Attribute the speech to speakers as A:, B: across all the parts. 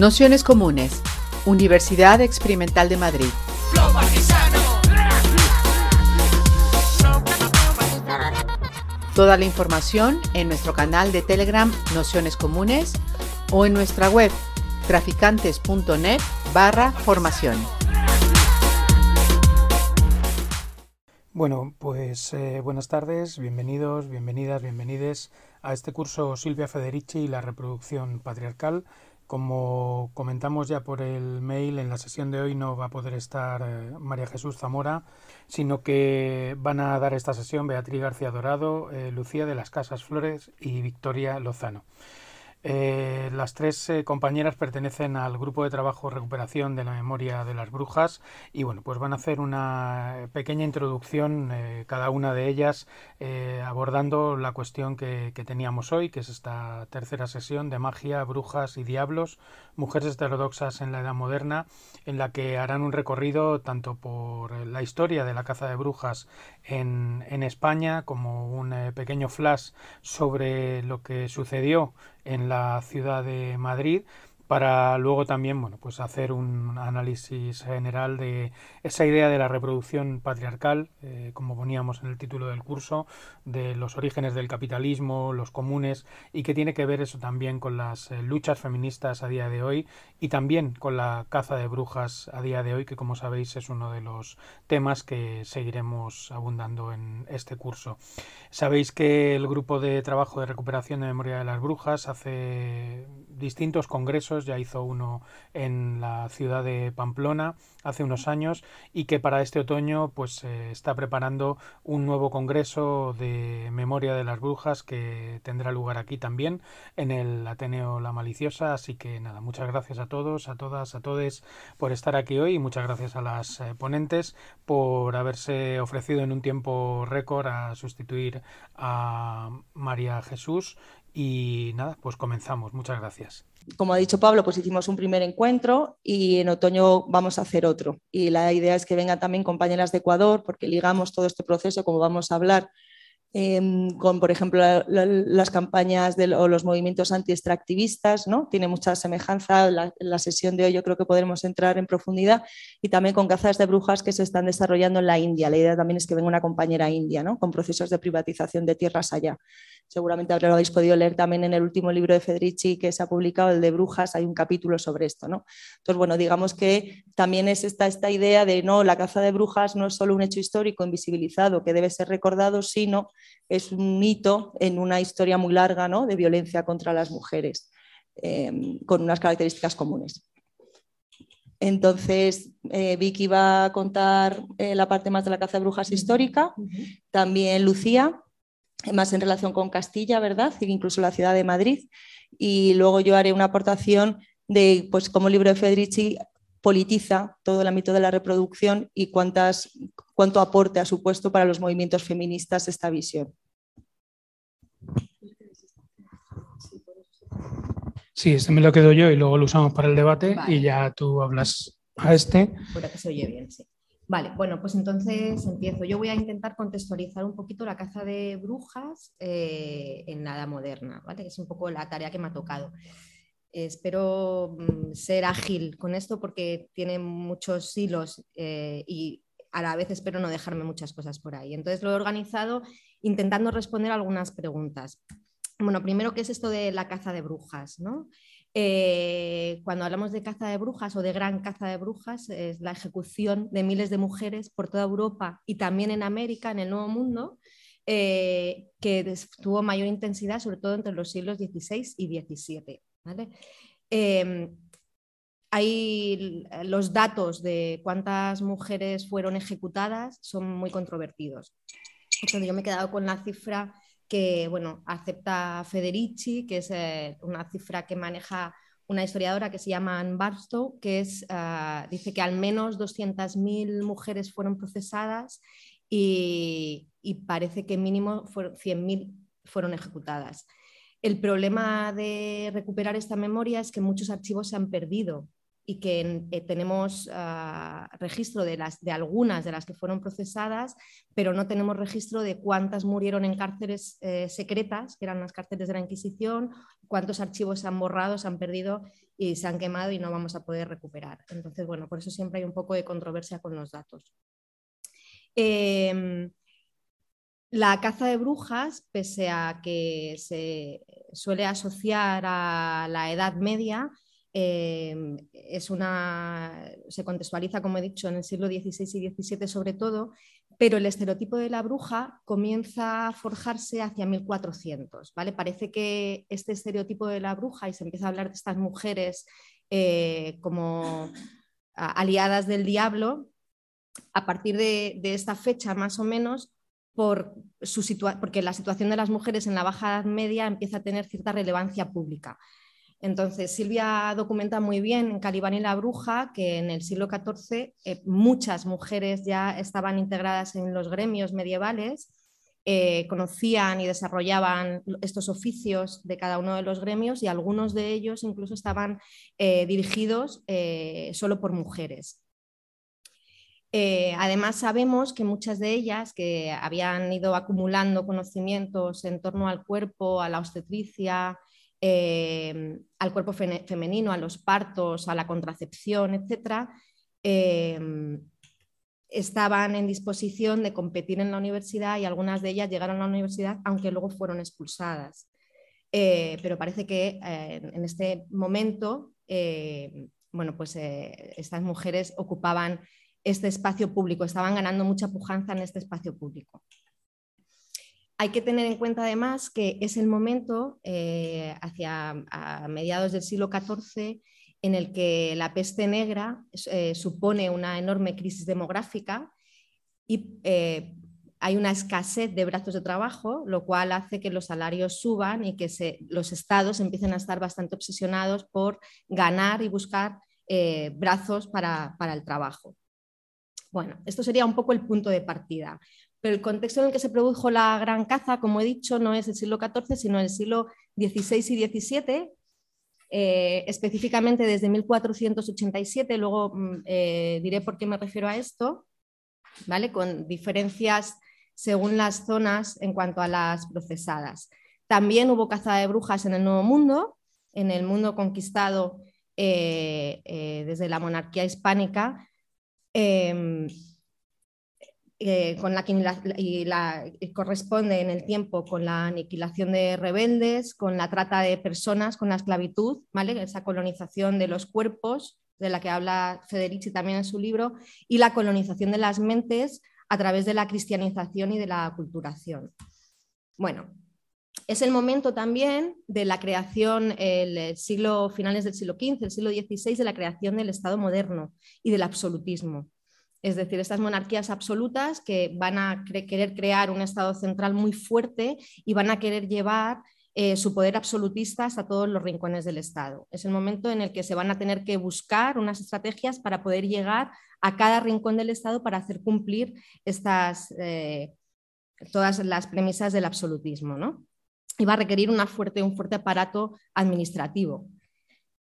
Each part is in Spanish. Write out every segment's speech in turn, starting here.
A: Nociones Comunes, Universidad Experimental de Madrid. Toda la información en nuestro canal de Telegram Nociones Comunes o en nuestra web traficantes.net barra formación.
B: Bueno, pues eh, buenas tardes, bienvenidos, bienvenidas, bienvenides a este curso Silvia Federici y la reproducción patriarcal. Como comentamos ya por el mail, en la sesión de hoy no va a poder estar eh, María Jesús Zamora, sino que van a dar esta sesión Beatriz García Dorado, eh, Lucía de las Casas Flores y Victoria Lozano. Eh, las tres eh, compañeras pertenecen al grupo de trabajo Recuperación de la Memoria de las Brujas y bueno, pues van a hacer una pequeña introducción eh, cada una de ellas abordando la cuestión que, que, teníamos hoy, que es esta tercera sesión de magia, brujas y diablos, mujeres heterodoxas en la Edad Moderna, en la que harán un recorrido tanto por la historia de la caza de brujas en, en España como un pequeño flash sobre lo que sucedió en la ciudad de Madrid para luego también bueno, pues hacer un análisis general de esa idea de la reproducción patriarcal, eh, como poníamos en el título del curso, de los orígenes del capitalismo, los comunes, y que tiene que ver eso también con las eh, luchas feministas a día de hoy y también con la caza de brujas a día de hoy, que como sabéis es uno de los temas que seguiremos abundando en este curso. Sabéis que el grupo de trabajo de recuperación de memoria de las brujas hace distintos congresos, ya hizo uno en la ciudad de Pamplona hace unos años y que para este otoño pues eh, está preparando un nuevo congreso de memoria de las brujas que tendrá lugar aquí también en el Ateneo La Maliciosa, así que nada, muchas gracias a todos, a todas, a todos por estar aquí hoy y muchas gracias a las eh, ponentes por haberse ofrecido en un tiempo récord a sustituir a María Jesús y nada, pues comenzamos. Muchas gracias.
C: Como ha dicho Pablo, pues hicimos un primer encuentro y en otoño vamos a hacer otro. Y la idea es que vengan también compañeras de Ecuador, porque ligamos todo este proceso, como vamos a hablar, Em, con, por ejemplo, las campañas o los movimientos anti-extractivistas, ¿no? Tiene mucha semejanza. La, la sesión de hoy yo creo que podremos entrar en profundidad y también con cazas de brujas que se están desarrollando en la India. La idea también es que venga una compañera india, ¿no? Con procesos de privatización de tierras allá. Seguramente lo habéis podido leer también en el último libro de Federici que se ha publicado, el de brujas, hay un capítulo sobre esto, ¿no? Entonces, bueno, digamos que también es esta, esta idea de, no, la caza de brujas no es solo un hecho histórico invisibilizado que debe ser recordado, sino es un hito en una historia muy larga ¿no? de violencia contra las mujeres, em, con unas características comunes. Entonces, eh, Vicky va a contar eh, la parte más de la caza de brujas histórica, también Lucía, más en relación con Castilla, ¿verdad? incluso la ciudad de Madrid. Y luego yo haré una aportación de pues, cómo el libro de Federici politiza todo el ámbito de la reproducción y cuántas, cuánto aporte ha supuesto para los movimientos feministas esta visión.
B: Sí, este me lo quedo yo y luego lo usamos para el debate y ya tú hablas a este.
D: que se oye bien, sí. Vale, bueno, pues entonces empiezo. Yo voy a intentar contextualizar un poquito la caza de brujas eh, en nada moderna, ¿vale? Es un poco la tarea que me ha tocado. Espero mm, ser ágil con esto porque tiene muchos hilos eh, y a la vez espero no dejarme muchas cosas por ahí. Entonces lo he organizado intentando responder algunas preguntas. Bueno, primero, ¿qué es esto de la caza de brujas? Eh, cuando hablamos de caza de brujas o de gran caza de brujas, es la ejecución de miles de mujeres por toda Europa y también en América, en el Nuevo Mundo, eh, que tuvo mayor intensidad, sobre todo entre los siglos XVI y XVII. Em, hay los datos de cuántas mujeres fueron ejecutadas son muy controvertidos. Yo me he quedado con la cifra que bueno, acepta Federici, que es eh, una cifra que maneja una historiadora que se llama Anne Barstow, que es, ah, dice que al menos 200.000 mujeres fueron procesadas y, parece que mínimo 100.000 fueron ejecutadas. El problema de recuperar esta memoria es que muchos archivos se han perdido y que eh, tenemos ah, registro de, las, de algunas de las que fueron procesadas, pero no tenemos registro de cuántas murieron en cárceles eh, secretas, que eran las cárceles de la Inquisición, cuántos archivos se han borrado, se han perdido y se han quemado y no vamos a poder recuperar. Entonces, bueno, por eso siempre hay un poco de controversia con los datos. Em, la caza de brujas, pese a que se suele asociar a la Edad Media, em, es una, se contextualiza, como he dicho, en el siglo XVI y XVII sobre todo, pero el estereotipo de la bruja comienza a forjarse hacia 1400. ¿vale? Parece que este estereotipo de la bruja, y se empieza a hablar de estas mujeres eh, como aliadas del diablo, a partir de, esta fecha más o menos, por su porque la situación de las mujeres en la Baja Edad Media empieza a tener cierta relevancia pública. Entonces, Silvia documenta muy bien en Calibán y la Bruja que en el siglo XIV eh, muchas mujeres ya estaban integradas en los gremios medievales, eh, conocían y desarrollaban estos oficios de cada uno de los gremios y algunos de ellos incluso estaban eh, dirigidos solo por mujeres. Además, sabemos que muchas de ellas que habían ido acumulando conocimientos en torno al cuerpo, a la obstetricia, eh, al cuerpo femenino, a los partos, a la contracepción, etc., eh, estaban en disposición de competir en la universidad y algunas de ellas llegaron a la universidad, aunque luego fueron expulsadas. pero parece que en este momento, bueno, pues estas mujeres ocupaban este espacio público, estaban ganando mucha pujanza en este espacio público. Hay que tener en cuenta además que es el momento, eh, hacia mediados del siglo XIV, en el que la peste negra eh, supone una enorme crisis demográfica y eh, hay una escasez de brazos de trabajo, lo cual hace que los salarios suban y que los estados empiecen a estar bastante obsesionados por ganar y buscar brazos para el trabajo. Bueno, esto sería un poco el punto de partida. Pero el contexto en el que se produjo la gran caza, como he dicho, no es el siglo XIV, sino el siglo XVI y XVII, eh, específicamente desde 1487, luego mm, eh, diré por qué me refiero a esto, ¿vale? con diferencias según las zonas en cuanto a las procesadas. También hubo caza de brujas en el Nuevo Mundo, en el mundo conquistado eh, desde la monarquía hispánica, Em, eh, con la, y la, corresponde en el tiempo con la aniquilación de rebeldes, con la trata de personas, con la esclavitud, ¿vale? esa colonización de los cuerpos de la que habla Federici también en su libro, y la colonización de las mentes a través de la cristianización y de la culturación. Bueno, es el momento también de la creación, el siglo, finales del siglo XV, el siglo XVI, de la creación del Estado moderno y del absolutismo. Es decir, estas monarquías absolutas que van a querer crear un Estado central muy fuerte y van a querer llevar eh, su poder absolutista hasta todos los rincones del Estado. Es el momento en el que se van a tener que buscar unas estrategias para poder llegar a cada rincón del Estado para hacer cumplir estas, eh, todas las premisas del absolutismo. ¿no? y va a requerir una fuerte, un fuerte aparato administrativo.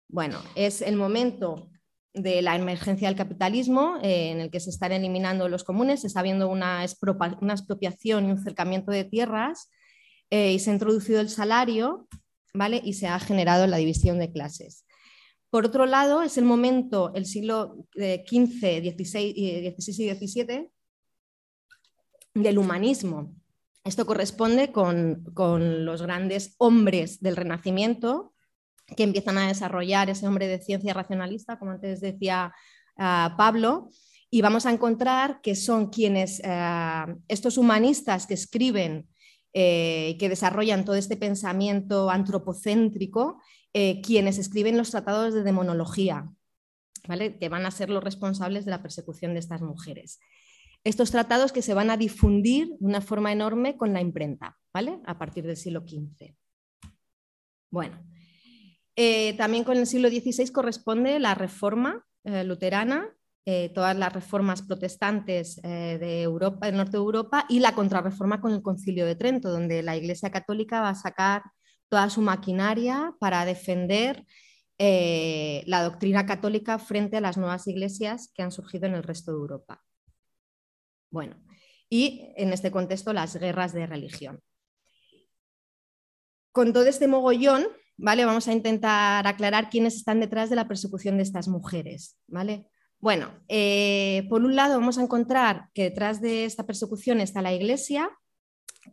D: Bueno, es el momento de la emergencia del capitalismo, eh, en el que se están eliminando los comunes, se está viendo una, expropiación y un cercamiento de tierras, eh, y se ha introducido el salario ¿vale? y se ha generado la división de clases. Por otro lado, es el momento, el siglo XV, XVI, XVI y XVII, del humanismo, esto corresponde con, los grandes hombres del Renacimiento que empiezan a desarrollar ese hombre de ciencia racionalista, como antes decía ah, Pablo, y vamos a encontrar que son quienes, ah, estos humanistas que escriben, eh, que desarrollan todo este pensamiento antropocéntrico, eh, quienes escriben los tratados de demonología, ¿vale? que van a ser los responsables de la persecución de estas mujeres estos tratados que se van a difundir de una forma enorme con la imprenta, ¿vale? A partir del siglo XV. Bueno, eh, también con el siglo XVI corresponde la reforma eh, luterana, eh, todas las reformas protestantes de Europa, del norte de Europa, y la contrarreforma con el Concilio de Trento, donde la Iglesia Católica va a sacar toda su maquinaria para defender la doctrina católica frente a las nuevas iglesias que han surgido en el resto de Europa. Bueno, y en este contexto las guerras de religión. Con todo este mogollón, ¿vale? Vamos a intentar aclarar quiénes están detrás de la persecución de estas mujeres, ¿vale? Bueno, eh, por un lado vamos a encontrar que detrás de esta persecución está la Iglesia,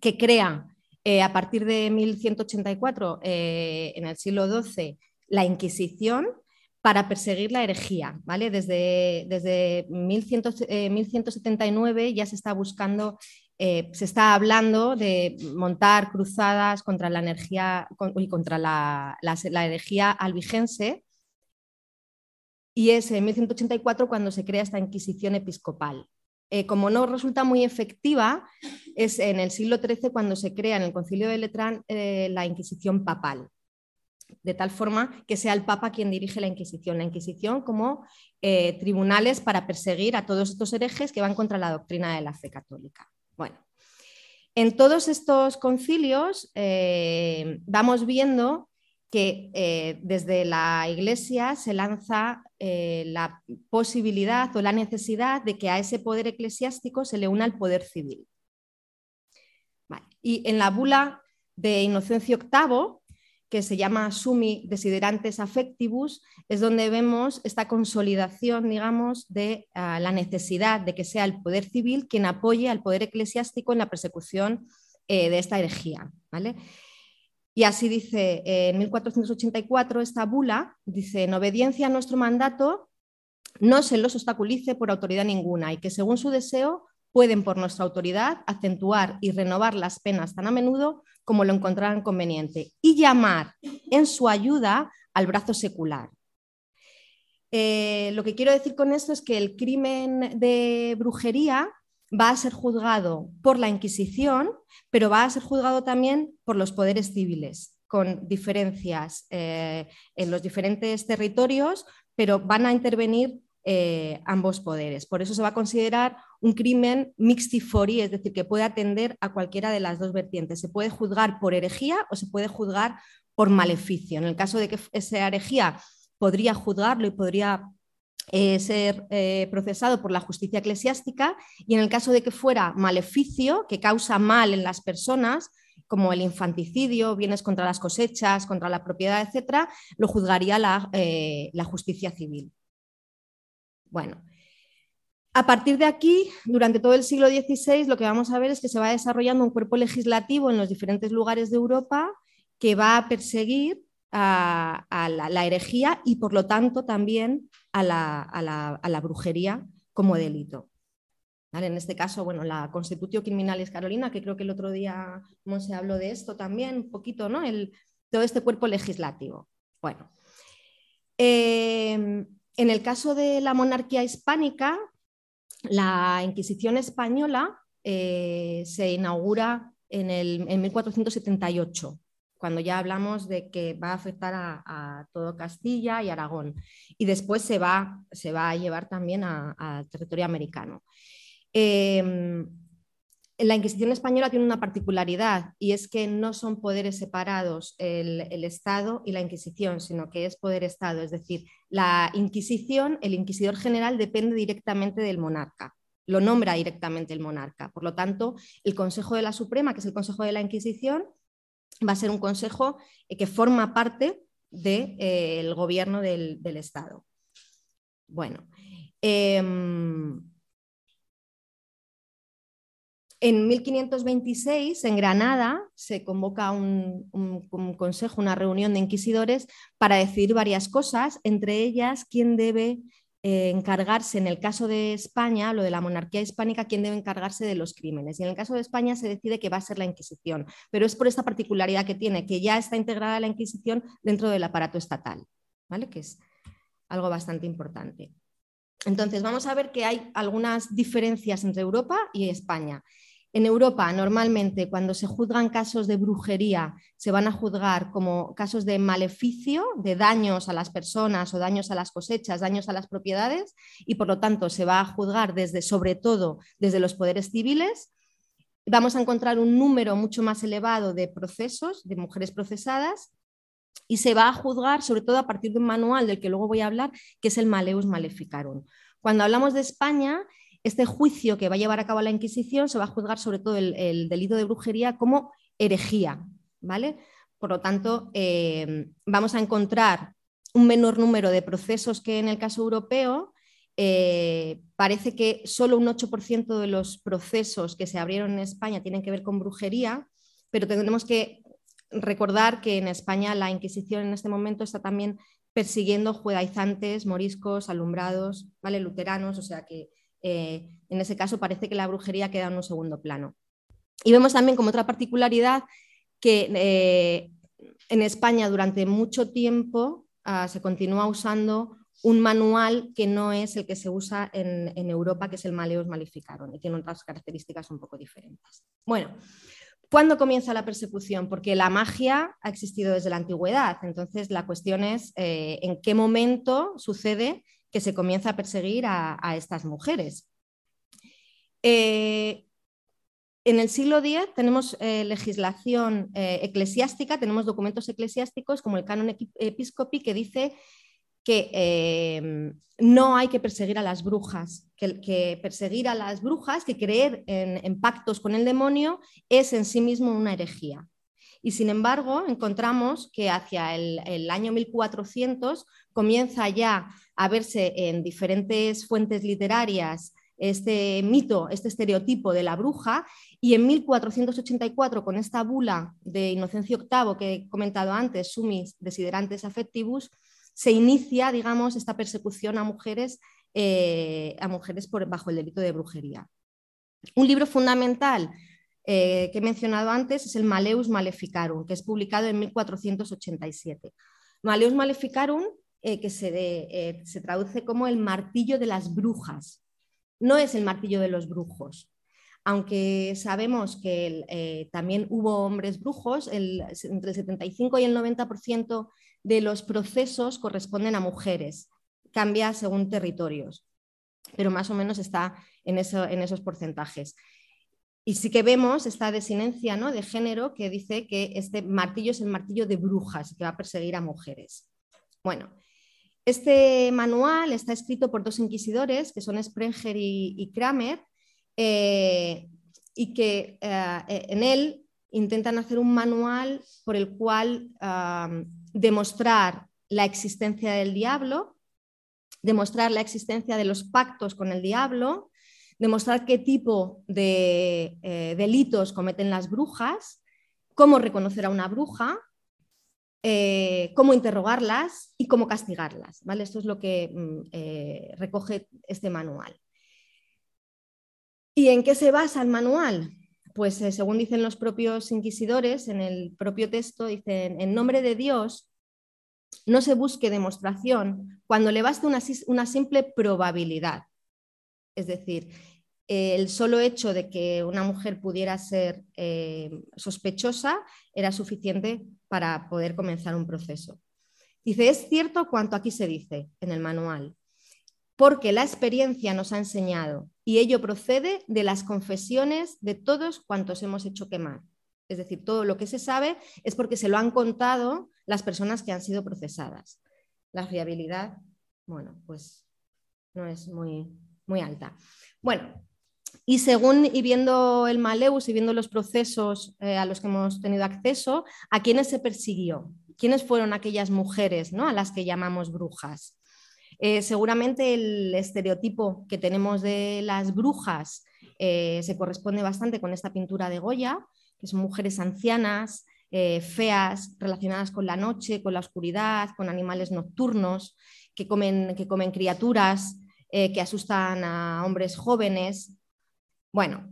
D: que crea eh, a partir de 1184, eh, en el siglo XII, la Inquisición para perseguir la herejía. ¿vale? Desde, desde 1179 ya se está buscando se está hablando de montar cruzadas contra la energía y contra la, la, herejía albigense y es en 1184 cuando se crea esta Inquisición episcopal. Eh, como no resulta muy efectiva, es en el siglo XIII cuando se crea en el Concilio de Letrán eh, la Inquisición papal, de tal forma que sea el Papa quien dirige la Inquisición, la Inquisición como eh, tribunales para perseguir a todos estos herejes que van contra la doctrina de la fe católica. Bueno, en todos estos concilios vamos viendo que eh, desde la Iglesia se lanza eh, la posibilidad o la necesidad de que a ese poder eclesiástico se le una el poder civil. Y en la bula de Inocencio VIII, que se llama Sumi Desiderantes Affectivus, es donde vemos esta consolidación, digamos, de ah, la necesidad de que sea el poder civil quien apoye al poder eclesiástico en la persecución eh, de esta herejía. ¿vale? Y así dice eh, en 1484 esta bula, dice, en obediencia a nuestro mandato, no se los obstaculice por autoridad ninguna y que según su deseo pueden por nuestra autoridad acentuar y renovar las penas tan a menudo como lo encontraran conveniente y llamar en su ayuda al brazo secular. Eh, lo que quiero decir con esto es que el crimen de brujería va a ser juzgado por la Inquisición, pero va a ser juzgado también por los poderes civiles, con diferencias eh, en los diferentes territorios, pero van a intervenir eh, ambos poderes. Por eso se va a considerar un crimen mixtifori, es decir, que puede atender a cualquiera de las dos vertientes. Se puede juzgar por herejía o se puede juzgar por maleficio. En el caso de que esa herejía podría juzgarlo y podría eh, ser eh, procesado por la justicia eclesiástica y en el caso de que fuera maleficio, que causa mal en las personas, como el infanticidio, bienes contra las cosechas, contra la propiedad, etc., lo juzgaría la, la justicia civil. Bueno, a partir de aquí, durante todo el siglo XVI, lo que vamos a ver es que se va desarrollando un cuerpo legislativo en los diferentes lugares de Europa que va a perseguir a, la, herejía y por lo tanto también a la, brujería como delito. En este caso, bueno, la Constitución Criminalis Carolina, que creo que el otro día se habló de esto también, un poquito, ¿no? Todo este cuerpo legislativo. Bueno, em, en el caso de la monarquía hispánica, la Inquisición española eh, se inaugura en, el, en 1478 cuando ya hablamos de que va a afectar a, todo Castilla y Aragón. Y después se va, se va a llevar también al territorio americano. Em, la Inquisición española tiene una particularidad y es que no son poderes separados el, Estado y la Inquisición, sino que es poder-Estado. Es decir, la Inquisición, el inquisidor general depende directamente del monarca, lo nombra directamente el monarca. Por lo tanto, el Consejo de la Suprema, que es el Consejo de la Inquisición, va a ser un consejo eh, que forma parte del eh, gobierno del, Estado. Bueno, em, en 1526, en Granada, se convoca un, consejo, una reunión de inquisidores para decidir varias cosas, entre ellas quién debe eh, encargarse, en el caso de España, lo de la monarquía hispánica, quién debe encargarse de los crímenes. Y en el caso de España se decide que va a ser la Inquisición, pero es por esta particularidad que tiene, que ya está integrada la Inquisición dentro del aparato estatal, ¿vale? que es algo bastante importante. Entonces, vamos a ver que hay algunas diferencias entre Europa y España. En Europa, normalmente, cuando se juzgan casos de brujería, se van a juzgar como casos de maleficio, de daños a las personas o daños a las cosechas, daños a las propiedades, y por lo tanto se va a juzgar desde, sobre todo, desde los poderes civiles. Vamos a encontrar un número mucho más elevado de procesos, de mujeres procesadas, y se va a juzgar sobre todo a partir de un manual del que luego voy a hablar, que es el Maleus Maleficarum. Cuando hablamos de España, este juicio que va a llevar a cabo la Inquisición se va a juzgar sobre todo el, delito de brujería como herejía, ¿vale? Por lo tanto, eh, vamos a encontrar un menor número de procesos que en el caso europeo. Eh, parece que solo un 8% de los procesos que se abrieron en España tienen que ver con brujería, pero tenemos que recordar que en España la Inquisición en este momento está también persiguiendo judaizantes, moriscos, alumbrados, ¿vale? luteranos, o sea que eh, en ese caso parece que la brujería queda en un segundo plano. Y vemos también como otra particularidad que eh, en España durante mucho tiempo ah, se continúa usando un manual que no es el que se usa en, Europa, que es el Maleus Maleficarum, y tiene otras características un poco diferentes. Bueno, ¿cuándo comienza la persecución? Porque la magia ha existido desde la antigüedad, entonces la cuestión es eh, en qué momento sucede que se comienza a perseguir a, estas mujeres. Eh, en el siglo X tenemos eh, legislación eclesiástica, tenemos documentos eclesiásticos como el canon episcopi que dice que no hay que perseguir a las brujas, que, perseguir a las brujas, que creer en, pactos con el demonio es en sí mismo una herejía. Y sin embargo, encontramos que hacia el, el año 1400 comienza ya a verse en diferentes fuentes literarias este mito, este estereotipo de la bruja, y en 1484, con esta bula de Inocencio VIII que he comentado antes, Sumis Desiderantes Affectivus, se inicia, digamos, esta persecución a mujeres, eh, a mujeres por, bajo el delito de brujería. Un libro fundamental eh, que he mencionado antes es el Maleus Maleficarum, que es publicado en 1487. Maleus Maleficarum eh, que eh, se, traduce como el martillo de las brujas. No es el martillo de los brujos, aunque sabemos que también hubo hombres brujos, entre el 75 y el 90% de los procesos corresponden a mujeres, cambia según territorios, pero más o menos está en, en esos porcentajes. Y sí que vemos esta desinencia ¿no? de género que dice que este martillo es el martillo de brujas, que va a perseguir a mujeres. Bueno, este manual está escrito por dos inquisidores, que son Sprenger y, Kramer, eh, y que eh, en él intentan hacer un manual por el cual demostrar la existencia del diablo, demostrar la existencia de los pactos con el diablo, demostrar qué tipo de eh, delitos cometen las brujas, cómo reconocer a una bruja eh, cómo interrogarlas y cómo castigarlas. ¿vale? Esto es lo que mm, eh, recoge este manual. ¿Y en qué se basa el manual? Pues eh, según dicen los propios inquisidores, en el propio texto dicen, en nombre de Dios, no se busque demostración cuando le baste una, una simple probabilidad. Es decir, el solo hecho de que una mujer pudiera ser sospechosa era suficiente para poder comenzar un proceso. Dice, es cierto cuanto aquí se dice en el manual, porque la experiencia nos ha enseñado y ello procede de las confesiones de todos cuantos hemos hecho quemar. Es decir, todo lo que se sabe es porque se lo han contado las personas que han sido procesadas. La fiabilidad, bueno, pues no es muy, muy alta. Bueno, y según y viendo el Maleus y viendo los procesos eh, a los que hemos tenido acceso, ¿a quiénes se persiguió? ¿Quiénes fueron aquellas mujeres ¿no? a las que llamamos brujas? Eh, seguramente el estereotipo que tenemos de las brujas eh, se corresponde bastante con esta pintura de Goya, que son mujeres ancianas, feas, relacionadas con la noche, con la oscuridad, con animales nocturnos, que comen, criaturas, que asustan a hombres jóvenes, bueno,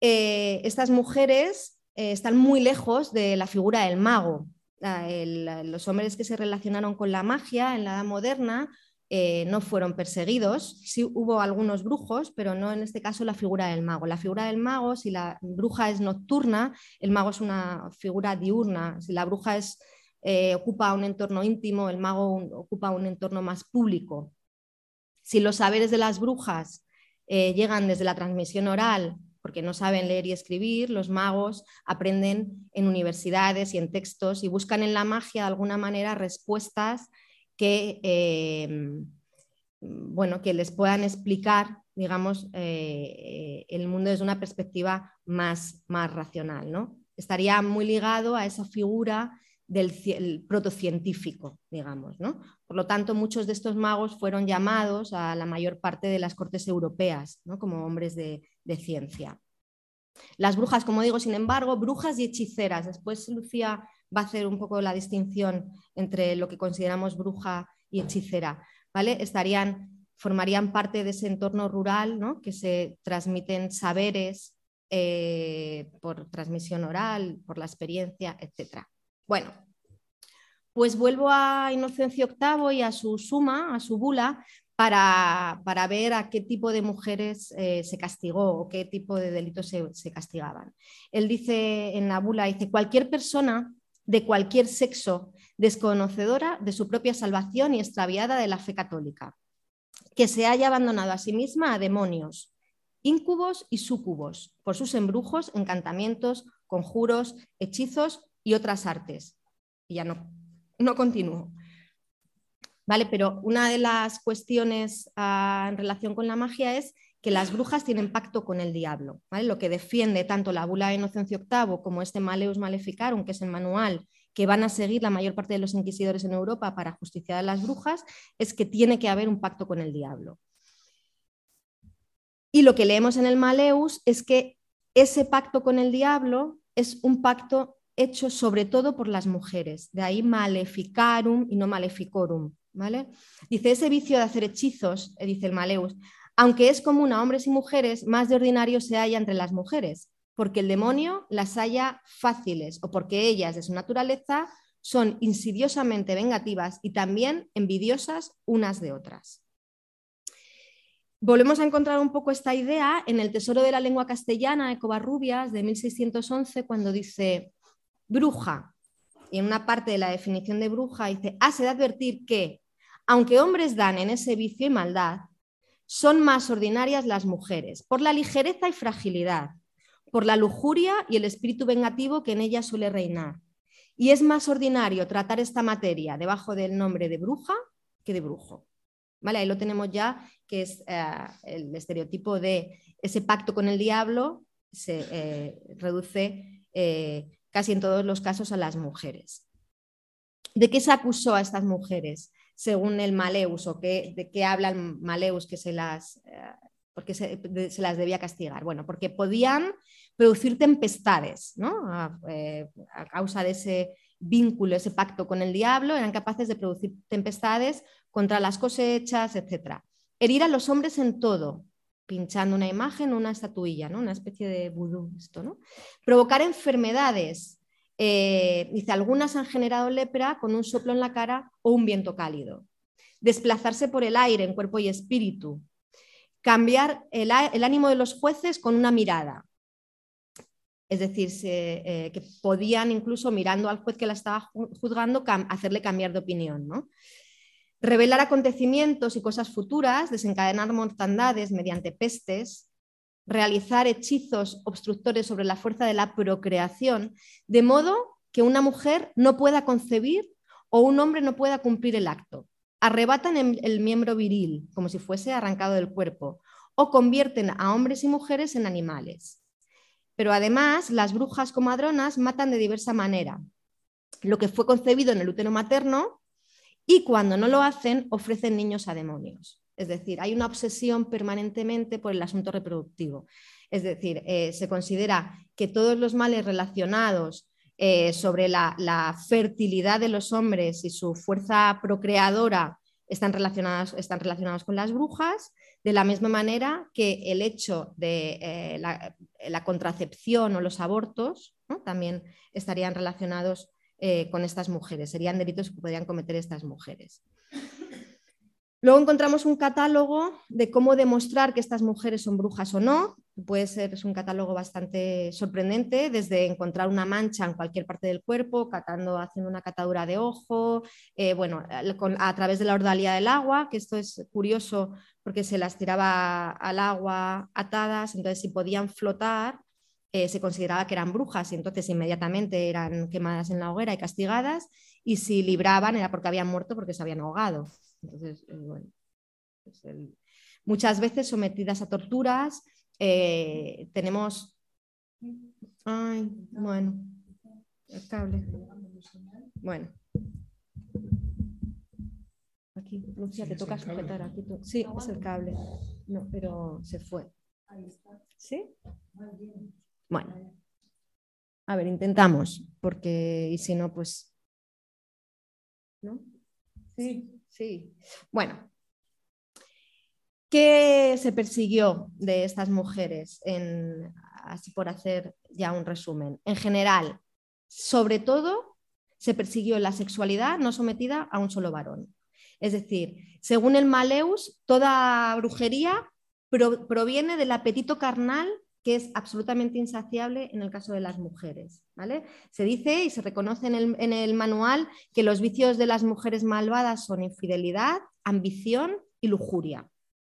D: eh, estas mujeres eh, están muy lejos de la figura del mago. los hombres que se relacionaron con la magia en la Edad Moderna eh, no fueron perseguidos. Sí hubo algunos brujos, pero no en este caso la figura del mago. La figura del mago, si la bruja es nocturna, el mago es una figura diurna. Si la bruja es, ocupa un entorno íntimo, el mago ocupa un entorno más público. Si los saberes de las brujas eh, llegan desde la transmisión oral porque no saben leer y escribir, los magos aprenden en universidades y en textos y buscan en la magia de alguna manera respuestas que, eh, bueno, que les puedan explicar, digamos, eh, el mundo desde una perspectiva más, más racional. ¿no? Estaría muy ligado a esa figura del protocientífico, digamos. ¿no? Por lo tanto, muchos de estos magos fueron llamados a la mayor parte de las cortes europeas ¿no? como hombres de, ciencia. Las brujas, como digo, sin embargo, brujas y hechiceras. Después Lucía va a hacer un poco la distinción entre lo que consideramos bruja y hechicera. ¿vale? Estarían, formarían parte de ese entorno rural ¿no? que se transmiten saberes eh, por transmisión oral, por la experiencia, etc. Bueno, pues vuelvo a Inocencio VIII y a su suma, a su bula, para, ver a qué tipo de mujeres eh, se castigó o qué tipo de delitos se, castigaban. Él dice en la bula, dice, cualquier persona de cualquier sexo desconocedora de su propia salvación y extraviada de la fe católica, que se haya abandonado a sí misma a demonios, íncubos y súcubos, por sus embrujos, encantamientos, conjuros, hechizos y otras artes. Y ya no, no continúo. ¿Vale? Pero una de las cuestiones ah, en relación con la magia es que las brujas tienen pacto con el diablo. Lo que defiende tanto la bula de Inocencio VIII como este Maleus Maleficarum, que es el manual que van a seguir la mayor parte de los inquisidores en Europa para justiciar a las brujas, es que tiene que haber un pacto con el diablo. Y lo que leemos en el Maleus es que ese pacto con el diablo es un pacto hecho sobre todo por las mujeres, de ahí maleficarum y no maleficorum. ¿vale? Dice, ese vicio de hacer hechizos, eh, dice el Maleus, aunque es común a hombres y mujeres, más de ordinario se halla entre las mujeres, porque el demonio las halla fáciles o porque ellas de su naturaleza son insidiosamente vengativas y también envidiosas unas de otras. Volvemos a encontrar un poco esta idea en el Tesoro de la Lengua Castellana de Covarrubias de 1611, cuando dice, bruja, y en una parte de la definición de bruja dice, hace de advertir que, aunque hombres dan en ese vicio y maldad, son más ordinarias las mujeres, por la ligereza y fragilidad, por la lujuria y el espíritu vengativo que en ellas suele reinar. Y es más ordinario tratar esta materia debajo del nombre de bruja que de brujo. ¿Vale? Ahí lo tenemos ya, que es eh, el estereotipo de ese pacto con el diablo, se eh, reduce eh, casi en todos los casos a las mujeres. ¿De qué se acusó a estas mujeres, según el Maleus, o de qué habla el Maleus que se las, eh, porque se, las debía castigar? Bueno, porque podían producir tempestades, ¿no? a, eh, a causa de ese vínculo, ese pacto con el diablo, eran capaces de producir tempestades contra las cosechas, etc. Herir a los hombres en todo, pinchando una imagen, una estatuilla, ¿no? una especie de vudú. Esto, ¿no? Provocar enfermedades. Eh, dice, algunas han generado lepra con un soplo en la cara o un viento cálido. Desplazarse por el aire en cuerpo y espíritu. Cambiar el, ánimo de los jueces con una mirada. Es decir, eh, que podían incluso mirando al juez que la estaba juzgando hacerle cambiar de opinión. ¿no? revelar acontecimientos y cosas futuras, desencadenar mortandades mediante pestes, realizar hechizos obstructores sobre la fuerza de la procreación, de modo que una mujer no pueda concebir o un hombre no pueda cumplir el acto. Arrebatan el miembro viril como si fuese arrancado del cuerpo o convierten a hombres y mujeres en animales. Pero además, las brujas comadronas matan de diversa manera. Lo que fue concebido en el útero materno y cuando no lo hacen, ofrecen niños a demonios. Es decir, hay una obsesión permanentemente por el asunto reproductivo. Es decir, eh, se considera que todos los males relacionados eh, sobre la, fertilidad de los hombres y su fuerza procreadora están relacionados, están relacionados con las brujas, de la misma manera que el hecho de eh, la, contracepción o los abortos también estarían relacionados con estas mujeres, serían delitos que podrían cometer estas mujeres. Luego encontramos un catálogo de cómo demostrar que estas mujeres son brujas o no, puede ser, es un catálogo bastante sorprendente, desde encontrar una mancha en cualquier parte del cuerpo, haciendo una catadura de ojo, eh, bueno, a través de la ordalía del agua, que esto es curioso porque se las tiraba al agua atadas, entonces si podían flotar, eh, se consideraba que eran brujas y entonces inmediatamente eran quemadas en la hoguera y castigadas, y si libraban era porque habían muerto porque se habían ahogado. Entonces, eh, bueno, pues muchas veces sometidas a torturas, eh, tenemos... Ay, bueno, el cable. Bueno. Aquí, Lucia, te toca sujetar aquí. Sí, es el cable. No, pero se fue. ¿Sí? Bueno. A ver, intentamos, porque y si no, pues... ¿No? Sí, sí. Bueno, ¿Qué se persiguió de estas mujeres? así por hacer ya un resumen. En general, sobre todo, se persiguió la sexualidad no sometida a un solo varón. Es decir, según el Maleus, toda brujería proviene del apetito carnal que es absolutamente insaciable en el caso de las mujeres. ¿vale? Se dice y se reconoce en el, en el manual que los vicios de las mujeres malvadas son infidelidad, ambición y lujuria.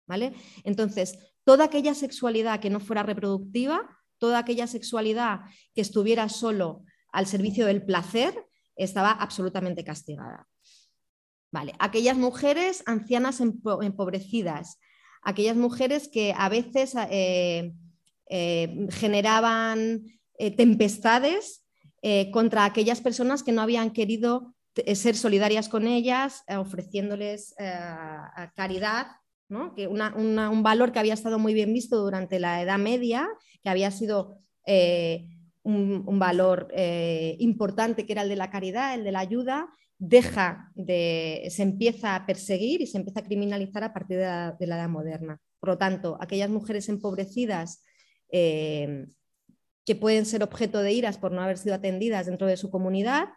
D: ¿vale? Entonces, toda aquella sexualidad que no fuera reproductiva, toda aquella sexualidad que estuviera solo al servicio del placer, estaba absolutamente castigada. Vale. Aquellas mujeres ancianas empobrecidas, aquellas mujeres que a veces eh, eh, generaban eh, tempestades contra aquellas personas que no habían querido ser solidarias con ellas, ofreciéndoles caridad que un valor que había estado muy bien visto durante la Edad Media, que había sido eh, un, valor eh, importante, que era el de la caridad, el de la ayuda, deja de, se empieza a perseguir y se empieza a criminalizar a partir de la, Edad Moderna. Por lo tanto, aquellas mujeres empobrecidas eh, que pueden ser objeto de iras por no haber sido atendidas dentro de su comunidad,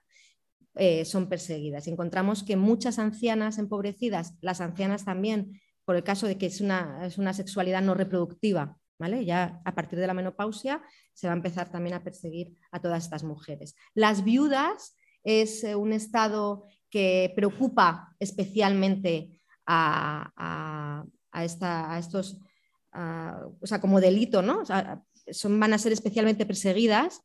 D: son perseguidas. Encontramos que muchas ancianas empobrecidas, las ancianas también por el caso de que es una, es una sexualidad no reproductiva. ¿Vale? Ya a partir de la menopausia se va a empezar también a perseguir a todas estas mujeres. Las viudas es eh, un estado que preocupa especialmente a, estos, o sea, como delito, ¿no? son, van a ser especialmente perseguidas.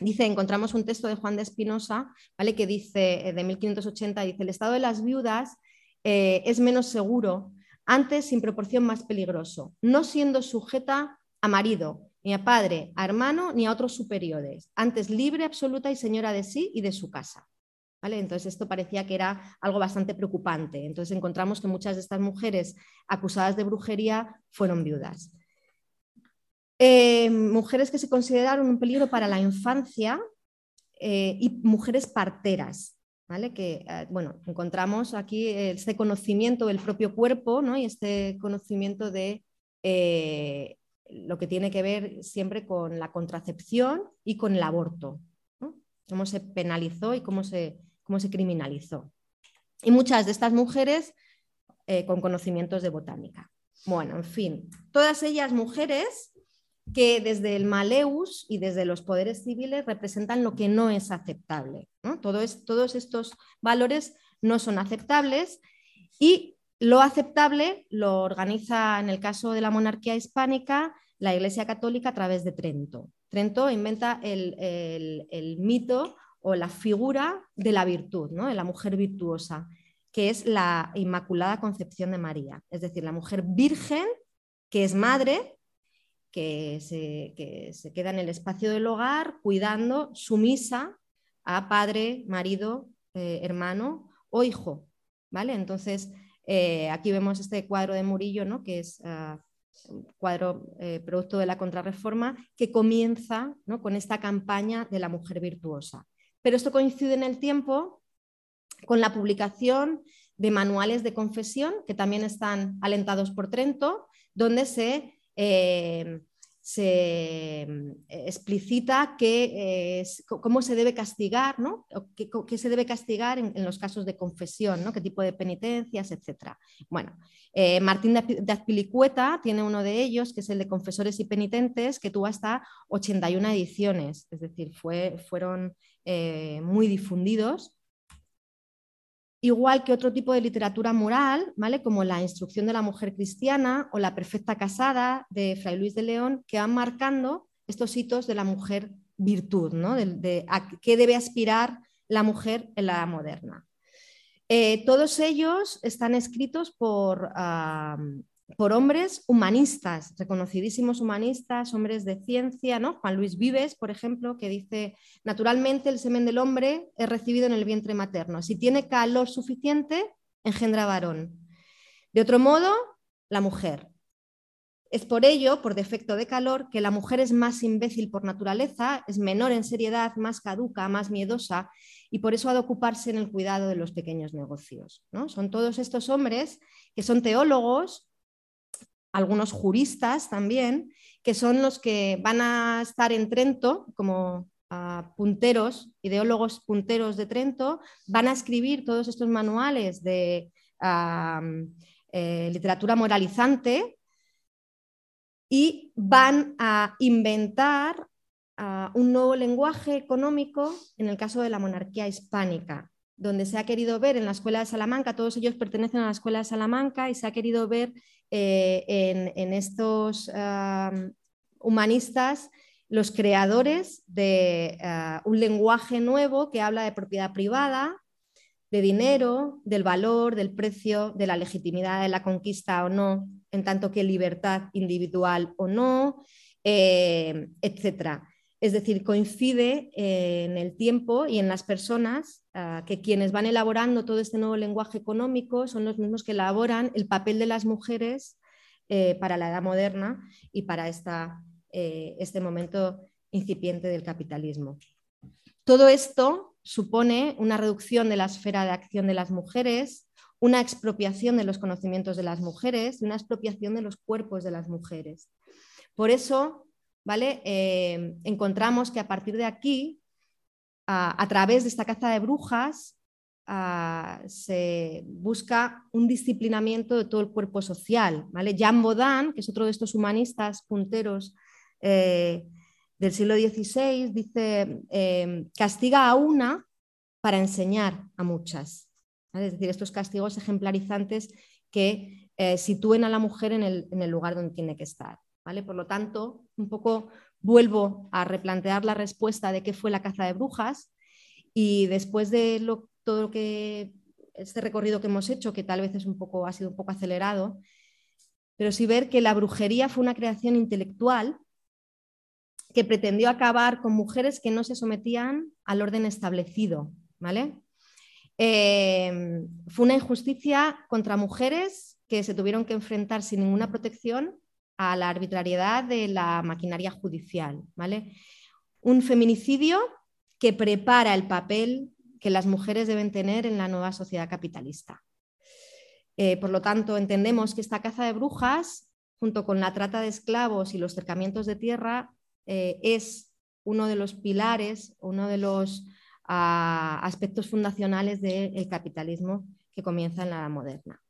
D: Dice, encontramos un texto de Juan de Espinosa, ¿vale? que dice, eh, de 1580, dice, el estado de las viudas eh, es menos seguro antes sin proporción más peligroso, no siendo sujeta a marido, ni a padre, a hermano, ni a otros superiores, antes libre, absoluta y señora de sí y de su casa. ¿Vale? Entonces esto parecía que era algo bastante preocupante. Entonces encontramos que muchas de estas mujeres acusadas de brujería fueron viudas. Eh, mujeres que se consideraron un peligro para la infancia eh, y mujeres parteras que eh, bueno, encontramos aquí este conocimiento del propio cuerpo y este conocimiento de lo que tiene que ver siempre con la contracepción y con el aborto, cómo se penalizó y cómo se, cómo se criminalizó. Y muchas de estas mujeres eh, con conocimientos de botánica. Bueno, en fin, todas ellas mujeres que desde el Maleus y desde los poderes civiles representan lo que no es aceptable. todos estos valores no son aceptables y lo aceptable lo organiza en el caso de la monarquía hispánica la Iglesia Católica a través de Trento. Trento inventa el, mito o la figura de la virtud, de la mujer virtuosa, que es la Inmaculada Concepción de María, es decir, la mujer virgen que es madre que se, queda en el espacio del hogar cuidando sumisa a padre, marido, eh, hermano o hijo. ¿vale? Entonces, eh, aquí vemos este cuadro de Murillo, ¿no? que es ah, un cuadro eh, producto de la contrarreforma, que comienza con esta campaña de la mujer virtuosa. Pero esto coincide en el tiempo con la publicación de manuales de confesión, que también están alentados por Trento, donde se eh, se mm, explicita que, cómo se debe castigar, ¿no? qué, se debe castigar en, los casos de confesión, ¿no? qué tipo de penitencias, etc. Bueno, eh, Martín de Azpilicueta tiene uno de ellos, que es el de Confesores y Penitentes, que tuvo hasta 81 ediciones, es decir, fue, fueron eh, muy difundidos igual que otro tipo de literatura moral, ¿vale? como la instrucción de la mujer cristiana o la perfecta casada de Fray Luis de León, que van marcando estos hitos de la mujer virtud, ¿no? de, a qué debe aspirar la mujer en la moderna. Eh, todos ellos están escritos por por hombres humanistas, reconocidísimos humanistas, hombres de ciencia, ¿no? Juan Luis Vives, por ejemplo, que dice, naturalmente el semen del hombre es recibido en el vientre materno. Si tiene calor suficiente, engendra varón. De otro modo, la mujer. Es por ello, por defecto de calor, que la mujer es más imbécil por naturaleza, es menor en seriedad, más caduca, más miedosa y por eso ha de ocuparse en el cuidado de los pequeños negocios. ¿no? Son todos estos hombres que son teólogos, algunos juristas también, que son los que van a estar en Trento como ah, punteros, ideólogos punteros de Trento, van a escribir todos estos manuales de eh, literatura moralizante y van a inventar ah, un nuevo lenguaje económico en el caso de la monarquía hispánica donde se ha querido ver en la Escuela de Salamanca, todos ellos pertenecen a la Escuela de Salamanca y se ha querido ver eh, en, estos humanistas los creadores de ah, un lenguaje nuevo que habla de propiedad privada, de dinero, del valor, del precio, de la legitimidad de la conquista o no, en tanto que libertad individual o no, eh, etc. Es decir, coincide eh, en el tiempo y en las personas ah, que quienes van elaborando todo este nuevo lenguaje económico son los mismos que elaboran el papel de las mujeres eh, para la edad moderna y para esta, eh, este momento incipiente del capitalismo. Todo esto supone una reducción de la esfera de acción de las mujeres, una expropiación de los conocimientos de las mujeres y una expropiación de los cuerpos de las mujeres. Por eso, ¿vale? Eh, encontramos que a partir de aquí, a, través de esta caza de brujas, se busca un disciplinamiento de todo el cuerpo social. ¿vale? Jean Baudin, que es otro de estos humanistas punteros eh, del siglo XVI, dice, eh, castiga a una para enseñar a muchas. Es decir, estos castigos ejemplarizantes que sitúen a la mujer en el lugar donde tiene que estar. Por lo tanto, un poco vuelvo a replantear la respuesta de qué fue la caza de brujas y después de todo lo que este recorrido que hemos hecho, que tal vez es un poco, ha sido un poco acelerado, pero sí ver que la brujería fue una creación intelectual que pretendió acabar con mujeres que no se sometían al orden establecido. ¿vale? Eh, fue una injusticia contra mujeres que se tuvieron que enfrentar sin ninguna protección a la arbitrariedad de la maquinaria judicial. ¿vale? Un feminicidio que prepara el papel que las mujeres deben tener en la nueva sociedad capitalista. Eh, por lo tanto, entendemos que esta caza de brujas, junto con la trata de esclavos y los cercamientos de tierra, eh, es uno de los pilares, uno de los ah, aspectos fundacionales del capitalismo que comienza en la moderna.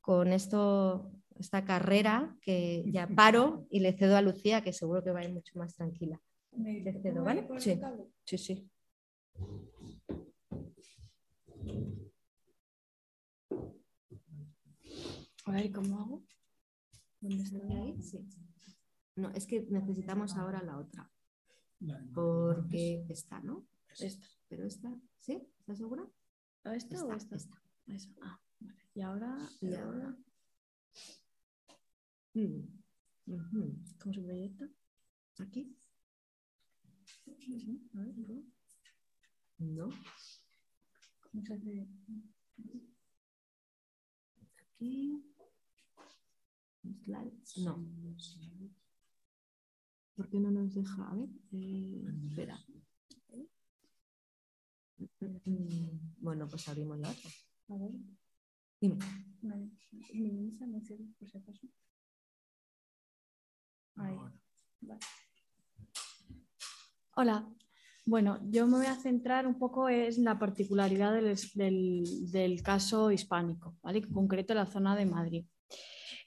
D: Con esto esta carrera que ya paro y le cedo a Lucía, que seguro que va a ir mucho más tranquila. Le cedo, ¿vale? Sí, sí, sí.
C: A ver, ¿cómo hago?
D: ¿Dónde estoy ahí? Sí. No, es que necesitamos ahora la otra. Porque esta, ¿no? Esta. Pero esta, ¿sí? ¿Estás segura?
C: ¿A esta, o esta? Esta. Ah, vale. Y ahora.
D: Y ahora. ¿Cómo se proyecta? ¿Aquí? No.
C: ¿Cómo se hace?
D: Aquí. No. ¿Por qué no nos deja? A ver, eh, espera. Bueno, pues abrimos la otra. A ver. Dime. Vale.
C: No sé, por si acaso. Ahí.
E: Hola, bueno, yo me voy a centrar un poco en la particularidad del, caso hispánico, ¿vale? en concreto la zona de Madrid.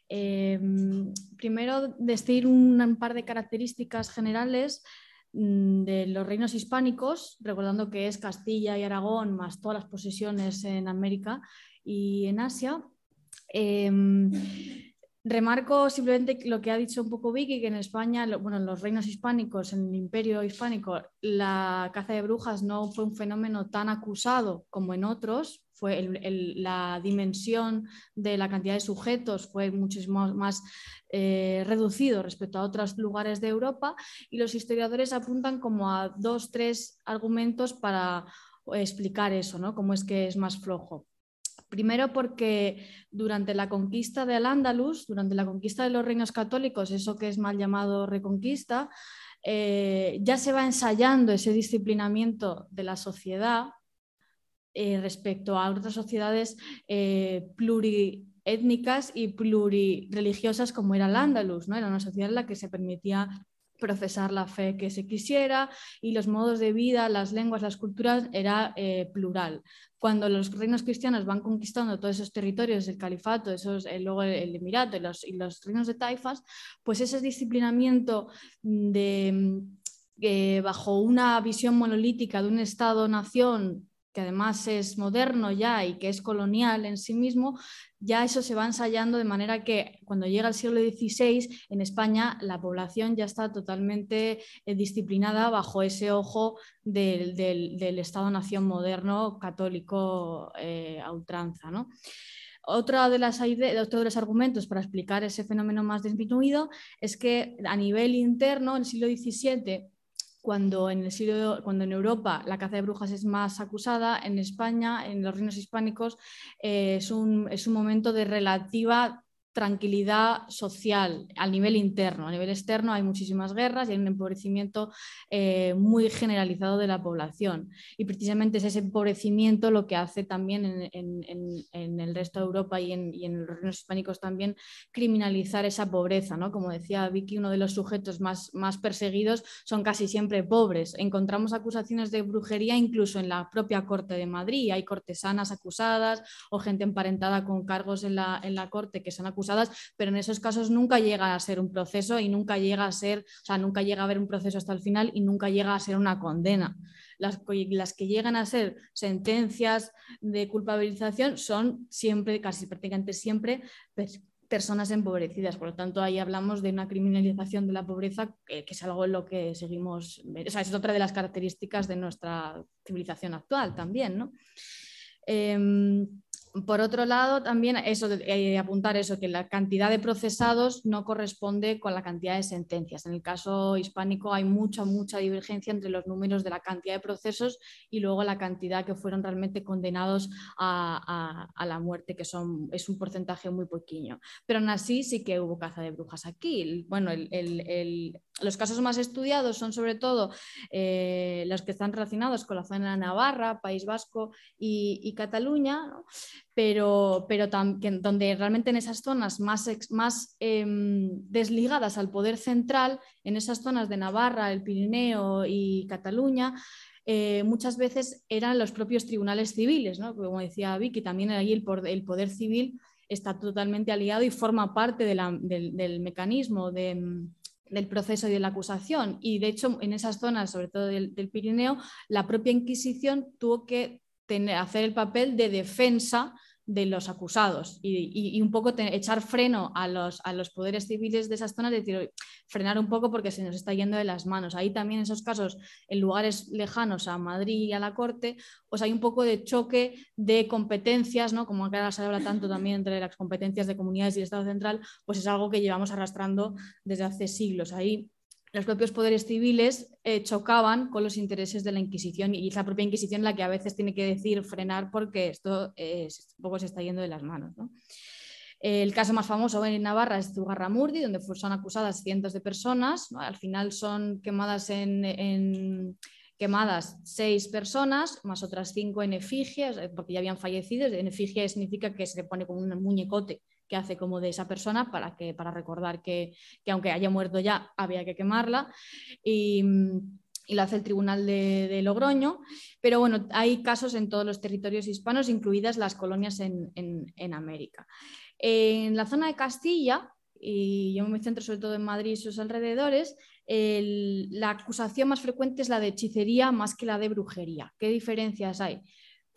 E: Em, primero, decir un, par de características generales mm, de los reinos hispánicos, recordando que es Castilla y Aragón más todas las posesiones en América y en Asia. Em, Remarco simplemente lo que ha dicho un poco Vicky, que en España, bueno, en los reinos hispánicos, en el imperio hispánico, la caza de brujas no fue un fenómeno tan acusado como en otros, fue la dimensión de la cantidad de sujetos fue muchísimo más eh, reducido respecto a otros lugares de Europa y los historiadores apuntan como a dos, tres argumentos para explicar eso, ¿no? Cómo es que es más flojo. Primero porque durante la conquista del Andalus, durante la conquista de los reinos católicos, eso que es mal llamado reconquista, eh, ya se va ensayando ese disciplinamiento de la sociedad eh, respecto a otras sociedades eh, y plurireligiosas como era el Andalus, ¿no? Era una sociedad en la que se permitía profesar la fe que se quisiera y los modos de vida, las lenguas, las culturas era eh, plural. Cuando los reinos cristianos van conquistando todos esos territorios, el califato, esos, eh, luego el, emirato y los, y los, reinos de taifas, pues ese disciplinamiento de, eh, bajo una visión monolítica de un Estado-nación que además es moderno ya y que es colonial en sí mismo, ya eso se va ensayando de manera que cuando llega el siglo XVI en España la población ya está totalmente eh, disciplinada bajo ese ojo del, Estado-nación moderno católico eh, a ultranza. ¿no? Otra de las otro de los argumentos para explicar ese fenómeno más disminuido es que a nivel interno, en el siglo XVII, cuando en, el siglo, cuando en Europa la caza de brujas es más acusada, en España, en los reinos hispánicos, eh, es, un, es un momento de relativa tranquilidad social a nivel interno. A nivel externo hay muchísimas guerras y hay un empobrecimiento eh, muy generalizado de la población. Y precisamente es ese empobrecimiento lo que hace también en, el resto de Europa y en, los reinos hispánicos también criminalizar esa pobreza. ¿no? Como decía Vicky, uno de los sujetos más, más perseguidos son casi siempre pobres. Encontramos acusaciones de brujería incluso en la propia Corte de Madrid. Hay cortesanas acusadas o gente emparentada con cargos en la, en la Corte que son acusadas pero en esos casos nunca llega a ser un proceso y nunca llega a ser, o sea, nunca llega a haber un proceso hasta el final y nunca llega a ser una condena. Las, las que llegan a ser sentencias de culpabilización son siempre, casi prácticamente siempre, personas empobrecidas. Por lo tanto, ahí hablamos de una criminalización de la pobreza, que, es algo en lo que seguimos, o sea, es otra de las características de nuestra civilización actual también, ¿no? Em, por otro lado, también eso eh, apuntar eso, que la cantidad de procesados no corresponde con la cantidad de sentencias. En el caso hispánico hay mucha, mucha divergencia entre los números de la cantidad de procesos y luego la cantidad que fueron realmente condenados a, la muerte, que son, es un porcentaje muy pequeño. Pero aún así sí que hubo caza de brujas aquí. Bueno, los casos más estudiados son sobre todo eh, los que están relacionados con la zona de Navarra, País Vasco y, Cataluña pero, pero donde realmente en esas zonas más, más em, desligadas al poder central, en esas zonas de Navarra, el Pirineo y Cataluña, eh, muchas veces eran los propios tribunales civiles, como decía Vicky, también ahí el, poder civil está totalmente aliado y forma parte del, mecanismo del proceso y de la acusación. Y de hecho, en esas zonas, sobre todo del, Pirineo, la propia Inquisición tuvo que hacer el papel de defensa de los acusados y, un poco echar freno a los, a los poderes civiles de esas zonas, decir, frenar un poco porque se nos está yendo de las manos. Ahí también esos casos, en lugares lejanos a Madrid y a la Corte, pues hay un poco de choque de competencias, ¿no? como acá se habla tanto también entre las competencias de comunidades y el Estado central, pues es algo que llevamos arrastrando desde hace siglos. Ahí los propios poderes civiles eh, chocaban con los intereses de la Inquisición y es la propia Inquisición la que a veces tiene que decir frenar porque esto eh, un poco se está yendo de las manos. El caso más famoso en Navarra es Zugarramurdi, donde son acusadas cientos de personas. Al final son quemadas en, quemadas seis personas, más otras cinco en efigies, eh, porque ya habían fallecido. En efigie significa que se le pone como un muñecote que hace como de esa persona para, que, para recordar que, aunque haya muerto ya, había que quemarla. Y, lo hace el Tribunal de, Logroño. Pero bueno, hay casos en todos los territorios hispanos, incluidas las colonias en, América. En la zona de Castilla, y yo me centro sobre todo en Madrid y sus alrededores, la acusación más frecuente es la de hechicería más que la de brujería. ¿Qué diferencias hay?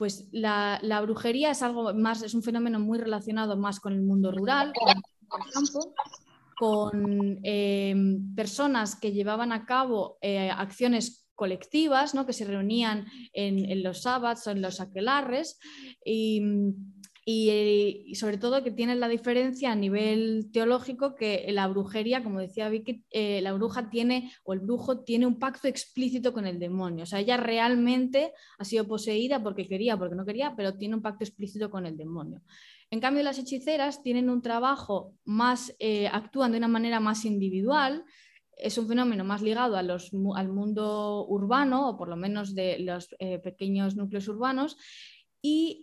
E: Pues la, brujería es algo más, es un fenómeno muy relacionado más con el mundo rural, con con em, personas que llevaban a cabo eh, acciones colectivas, ¿no? que se reunían en, en los sábados o en los aquelarres y eh, y, sobre todo que tiene la diferencia a nivel teológico que la brujería, como decía Vicky, eh, la bruja tiene o el brujo tiene un pacto explícito con el demonio. O sea, ella realmente ha sido poseída porque quería, porque no quería, pero tiene un pacto explícito con el demonio. En cambio, las hechiceras tienen un trabajo más, eh, actúan de una manera más individual, es un fenómeno más ligado a los, al mundo urbano, o por lo menos de los pequeños núcleos urbanos, y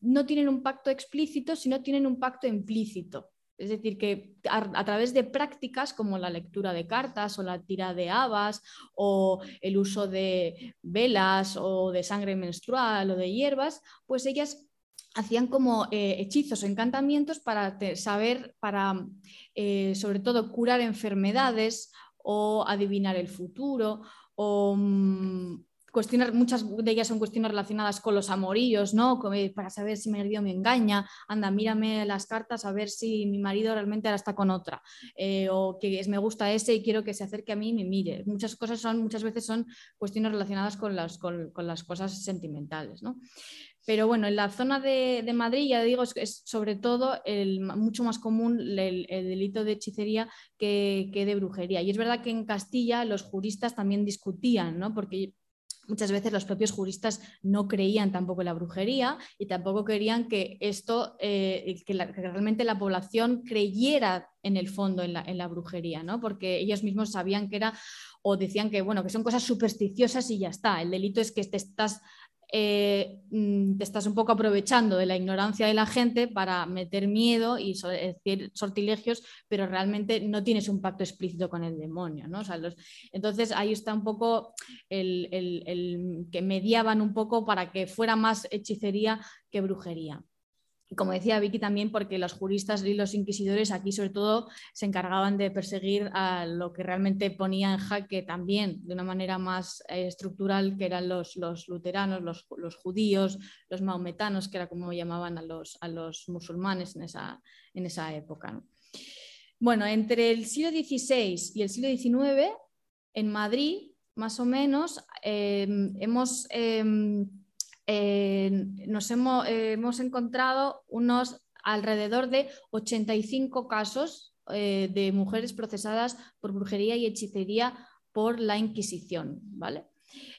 E: no tienen un pacto explícito, sino tienen un pacto implícito. Es decir, que a, través de prácticas como la lectura de cartas o la tira de habas o el uso de velas o de sangre menstrual o de hierbas, pues ellas hacían como eh, hechizos o encantamientos para saber, para eh, sobre todo curar enfermedades o adivinar el futuro o mm, cuestiones, muchas de ellas son cuestiones relacionadas con los amorillos, ¿no? Para saber si mi marido me engaña, anda, mírame las cartas a ver si mi marido realmente ahora está con otra, eh, o que me gusta ese y quiero que se acerque a mí y me mire. Muchas cosas son, muchas veces son cuestiones relacionadas con las, con, las cosas sentimentales, ¿no? Pero bueno, en la zona de, Madrid, ya digo, es, sobre todo el, mucho más común el, delito de hechicería que, que, de brujería. Y es verdad que en Castilla los juristas también discutían, ¿no? Porque muchas veces los propios juristas no creían tampoco en la brujería y tampoco querían que esto, eh, que, realmente la población creyera en el fondo en la, brujería, ¿no? porque ellos mismos sabían que era o decían que, bueno, que son cosas supersticiosas y ya está. El delito es que te estás eh, mm, te estás un poco aprovechando de la ignorancia de la gente para meter miedo y decir sortilegios, pero realmente no tienes un pacto explícito con el demonio. ¿no? entonces ahí está un poco el, el que mediaban un poco para que fuera más hechicería que brujería como decía Vicky también, porque los juristas y los inquisidores aquí sobre todo se encargaban de perseguir a lo que realmente ponía en jaque también de una manera más eh, estructural, que eran los, luteranos, los, judíos, los maometanos, que era como llamaban a los, a los musulmanes en esa, en esa época. Bueno, entre el siglo XVI y el siglo XIX, en Madrid, más o menos, eh, hemos... Nos eh, hemos, encontrado unos alrededor de 85 casos eh, de mujeres procesadas por brujería y hechicería por la Inquisición. ¿vale?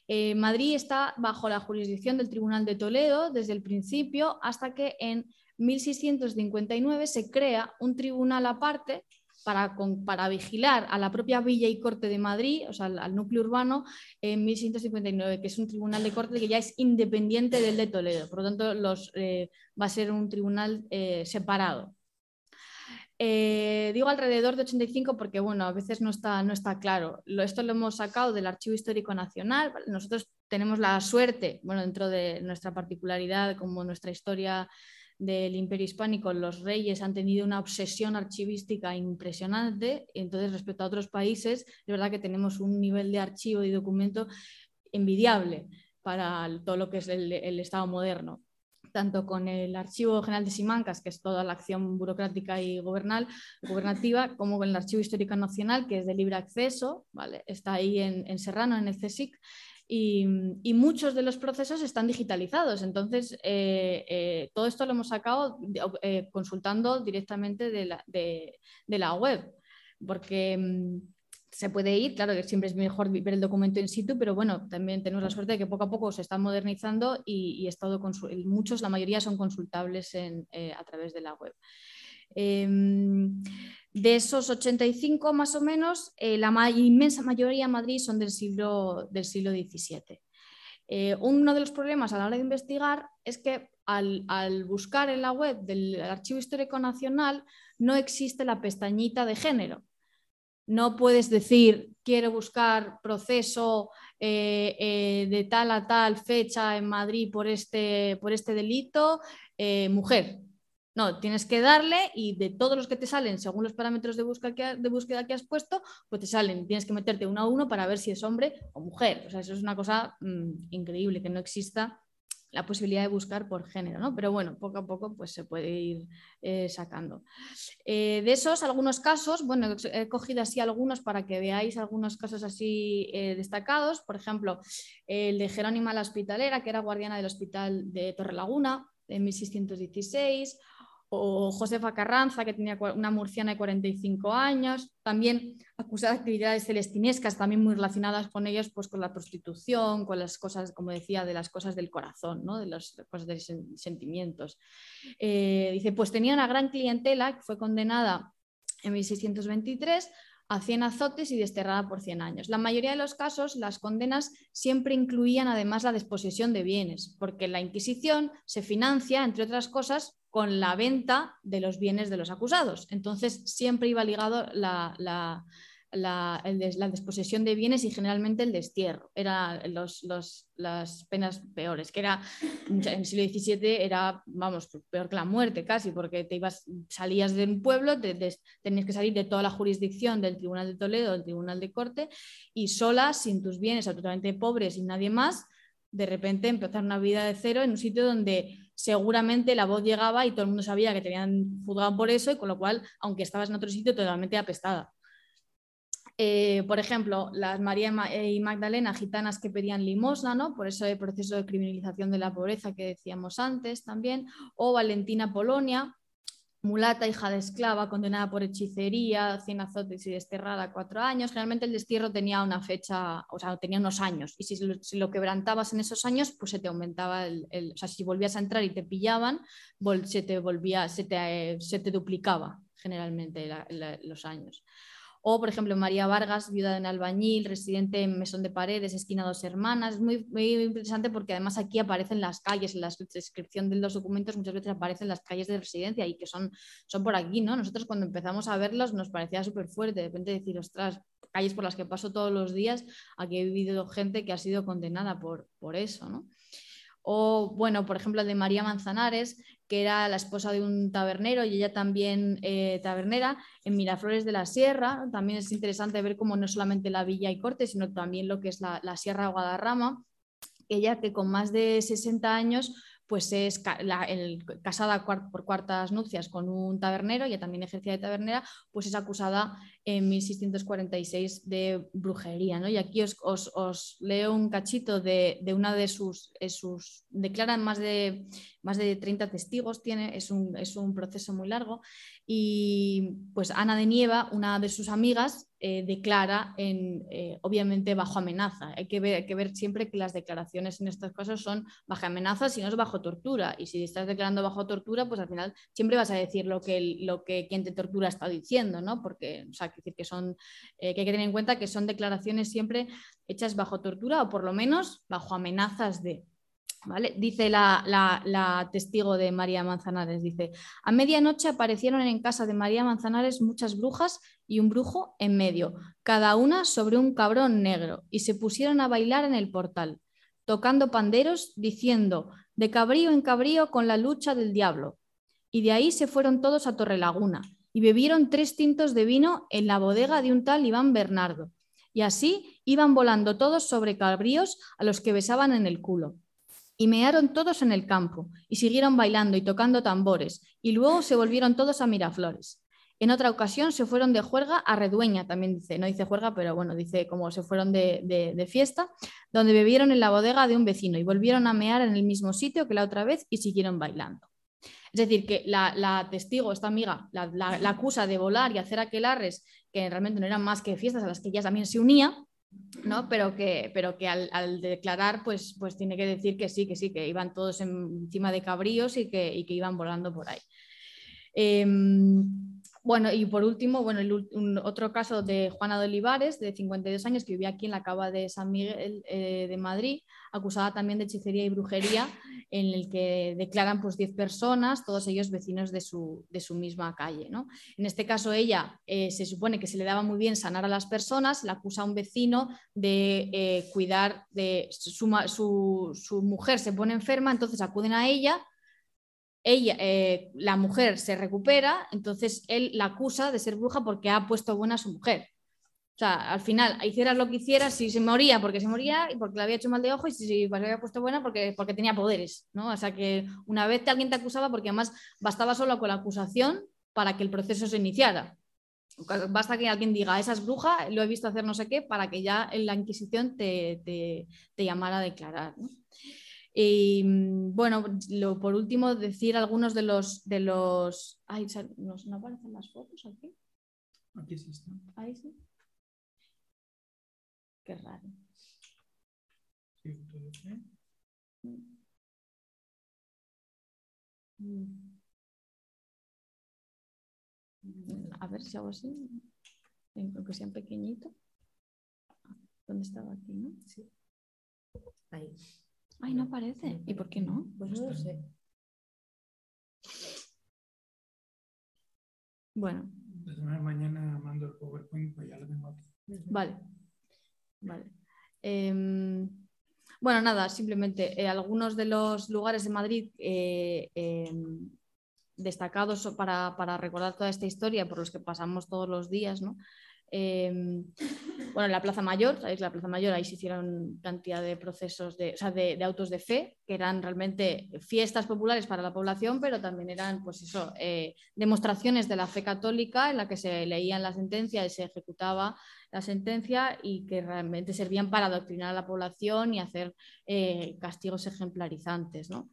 E: Eh, Madrid está bajo la jurisdicción del Tribunal de Toledo desde el principio hasta que en 1659 se crea un tribunal aparte para, vigilar a la propia Villa y Corte de Madrid, o sea, al, núcleo urbano, en 1659, que es un tribunal de corte que ya es independiente del de Toledo. Por lo tanto, los, eh, va a ser un tribunal eh, separado. Eh, digo alrededor de 85 porque, bueno, a veces no está, no está claro. esto lo hemos sacado del Archivo Histórico Nacional. Nosotros tenemos la suerte, bueno, dentro de nuestra particularidad, como nuestra historia del Imperio Hispánico, los reyes han tenido una obsesión archivística impresionante. Entonces, respecto a otros países, es verdad que tenemos un nivel de archivo y documento envidiable para todo lo que es el, Estado moderno tanto con el Archivo General de Simancas, que es toda la acción burocrática y gobernal, gobernativa, como con el Archivo Histórico Nacional, que es de libre acceso, ¿vale? está ahí en, en Serrano, en el CSIC, y, muchos de los procesos están digitalizados. Entonces, eh, eh, todo esto lo hemos sacado eh, consultando directamente de la, web, porque mm, se puede ir, claro que siempre es mejor ver el documento in situ, pero bueno, también tenemos la suerte de que poco a poco se está modernizando y, y muchos, la mayoría son consultables a través de la web. De esos 85 más o menos, eh, la inmensa mayoría en Madrid son del siglo, del siglo XVII. Eh, uno de los problemas a la hora de investigar es que al, buscar en la web del Archivo Histórico Nacional no existe la pestañita de género. No puedes decir, quiero buscar proceso eh, de tal a tal fecha en Madrid por este, por este delito, mujer. No, tienes que darle y de todos los que te salen, según los parámetros de búsqueda que, has puesto, pues te salen. Tienes que meterte uno a uno para ver si es hombre o mujer. O sea, eso es una cosa mmm, increíble, que no exista la posibilidad de buscar por género, ¿no? Pero bueno, poco a poco pues se puede ir eh, sacando. Eh, de esos, algunos casos, bueno, he cogido así algunos para que veáis algunos casos así eh, destacados. Por ejemplo, el de Jerónima la Hospitalera, que era guardiana del Hospital de Torrelaguna en 1616, o Josefa Carranza, que tenía una murciana de 45 años, también acusada de actividades celestinescas, también muy relacionadas con ellos, pues con la prostitución, con las cosas, como decía, de las cosas del corazón, ¿no? de las cosas de sentimientos. Eh, dice, pues tenía una gran clientela que fue condenada en 1623 a 100 azotes y desterrada por 100 años. La mayoría de los casos, las condenas siempre incluían además la desposesión de bienes, porque la Inquisición se financia, entre otras cosas, con la venta de los bienes de los acusados. Entonces, siempre iba ligado la, la, la, la desposesión de bienes y generalmente el destierro. Eran los, los, las penas peores, que era en el siglo XVII era, vamos, peor que la muerte casi, porque te ibas, salías de un pueblo, te, te, tenías que salir de toda la jurisdicción del Tribunal de Toledo, del Tribunal de Corte, y sola, sin tus bienes, absolutamente pobres, sin nadie más, de repente empezar una vida de cero en un sitio donde seguramente la voz llegaba y todo el mundo sabía que tenían juzgado por eso y con lo cual, aunque estabas en otro sitio, totalmente apestada. Eh, por ejemplo, las María y Magdalena, gitanas que pedían limosna, ¿no? por eso el proceso de criminalización de la pobreza que decíamos antes también, o Valentina Polonia, mulata, hija de esclava, condenada por hechicería, cien azotes y desterrada cuatro años. Generalmente el destierro tenía una fecha, o sea, tenía unos años. Y si lo, quebrantabas en esos años, pues se te aumentaba el, O sea, si volvías a entrar y te pillaban, se te volvía, se te, se te duplicaba generalmente los años. O, por ejemplo, María Vargas, viuda de un albañil, residente en Mesón de Paredes, esquina Dos Hermanas. Es muy, muy, interesante porque además aquí aparecen las calles, en la descripción de los documentos muchas veces aparecen las calles de residencia y que son, son por aquí, ¿no? Nosotros cuando empezamos a verlos nos parecía súper fuerte, de repente decir, ostras, calles por las que paso todos los días, aquí he vivido gente que ha sido condenada por, por eso, ¿no? O, bueno, por ejemplo, el de María Manzanares, que era la esposa de un tabernero y ella también eh, tabernera en Miraflores de la Sierra. También es interesante ver cómo no solamente la villa y corte, sino también lo que es la, la Sierra Guadarrama. Ella que con más de 60 años pues es la, casada por cuartas nupcias con un tabernero, ella también ejercía de tabernera, pues es acusada en 1646 de brujería. ¿no? Y aquí os, os, os leo un cachito de, de una de sus, sus, declaran más de, más de 30 testigos, tiene, es, un, es un proceso muy largo, y pues Ana de Nieva, una de sus amigas, eh, declara, en, eh, obviamente bajo amenaza. Hay que, ver, hay que, ver, siempre que las declaraciones en estas cosas son bajo amenaza, si no es bajo tortura. Y si estás declarando bajo tortura, pues al final siempre vas a decir lo que, lo que quien te tortura está diciendo, ¿no? Porque, o sea, que, decir que, son, eh, que hay que tener en cuenta que son declaraciones siempre hechas bajo tortura o por lo menos bajo amenazas de. ¿Vale? Dice la, la, testigo de María Manzanares, dice, a medianoche aparecieron en casa de María Manzanares muchas brujas y un brujo en medio, cada una sobre un cabrón negro, y se pusieron a bailar en el portal, tocando panderos, diciendo, de cabrío en cabrío con la lucha del diablo. Y de ahí se fueron todos a Torrelaguna, y bebieron tres tintos de vino en la bodega de un tal Iván Bernardo. Y así iban volando todos sobre cabríos a los que besaban en el culo y mearon todos en el campo, y siguieron bailando y tocando tambores, y luego se volvieron todos a Miraflores. En otra ocasión se fueron de juerga a Redueña, también dice, no dice juerga, pero bueno, dice como se fueron de, de, fiesta, donde bebieron en la bodega de un vecino y volvieron a mear en el mismo sitio que la otra vez y siguieron bailando. Es decir, que la, la testigo, esta amiga, la, la, la, acusa de volar y hacer aquelarres que realmente no eran más que fiestas a las que ella también se unía, ¿no? Pero que, pero que al, declarar, pues, pues tiene que decir que sí, que sí, que iban todos encima de cabríos y que, y que iban volando por ahí. Eh, Bueno, y por último, bueno, otro caso de Juana de Olivares, de 52 años, que vivía aquí en la cava de San Miguel eh, de Madrid, acusada también de hechicería y brujería, en el que declaran pues 10 personas, todos ellos vecinos de su, de su misma calle. ¿no? En este caso, ella eh, se supone que se le daba muy bien sanar a las personas, la acusa a un vecino de eh, cuidar de su, su mujer, se pone enferma, entonces acuden a ella ella, eh, la mujer se recupera, entonces él la acusa de ser bruja porque ha puesto buena a su mujer. O sea, al final, hicieras lo que hicieras, si se moría porque se moría y porque le había hecho mal de ojo y si se había puesto buena porque, porque tenía poderes, ¿no? O sea, que una vez alguien te acusaba porque además bastaba solo con la acusación para que el proceso se iniciara. Basta que alguien diga, esa es bruja, lo he visto hacer no sé qué, para que ya en la Inquisición te, te, llamara a declarar. ¿no? Y bueno, por último, decir algunos de los. De los... Ay, ¿no, aparecen las fotos aquí?
B: Aquí sí están.
E: Ahí sí. Qué raro. A ver si hago así, aunque sea pequeñito. ¿Dónde estaba aquí? No? Sí. Ahí. Ay, no aparece. ¿Y por qué no?
D: Pues no lo sé.
E: Bueno.
B: mañana mando el PowerPoint, pues ya lo tengo aquí.
E: Vale. Vale. Em, bueno, nada, simplemente eh, algunos de los lugares de Madrid eh, em, destacados para, para, recordar toda esta historia por los que pasamos todos los días, ¿no? Em, bueno, en la Plaza Mayor, ¿sabéis? La Plaza Mayor, ahí se hicieron cantidad de procesos, de, o sea, de, autos de fe, que eran realmente fiestas populares para la población, pero también eran, pues eso, eh, demostraciones de la fe católica en la que se leían la sentencia y se ejecutaba la sentencia y que realmente servían para adoctrinar a la población y hacer eh, castigos ejemplarizantes, ¿no?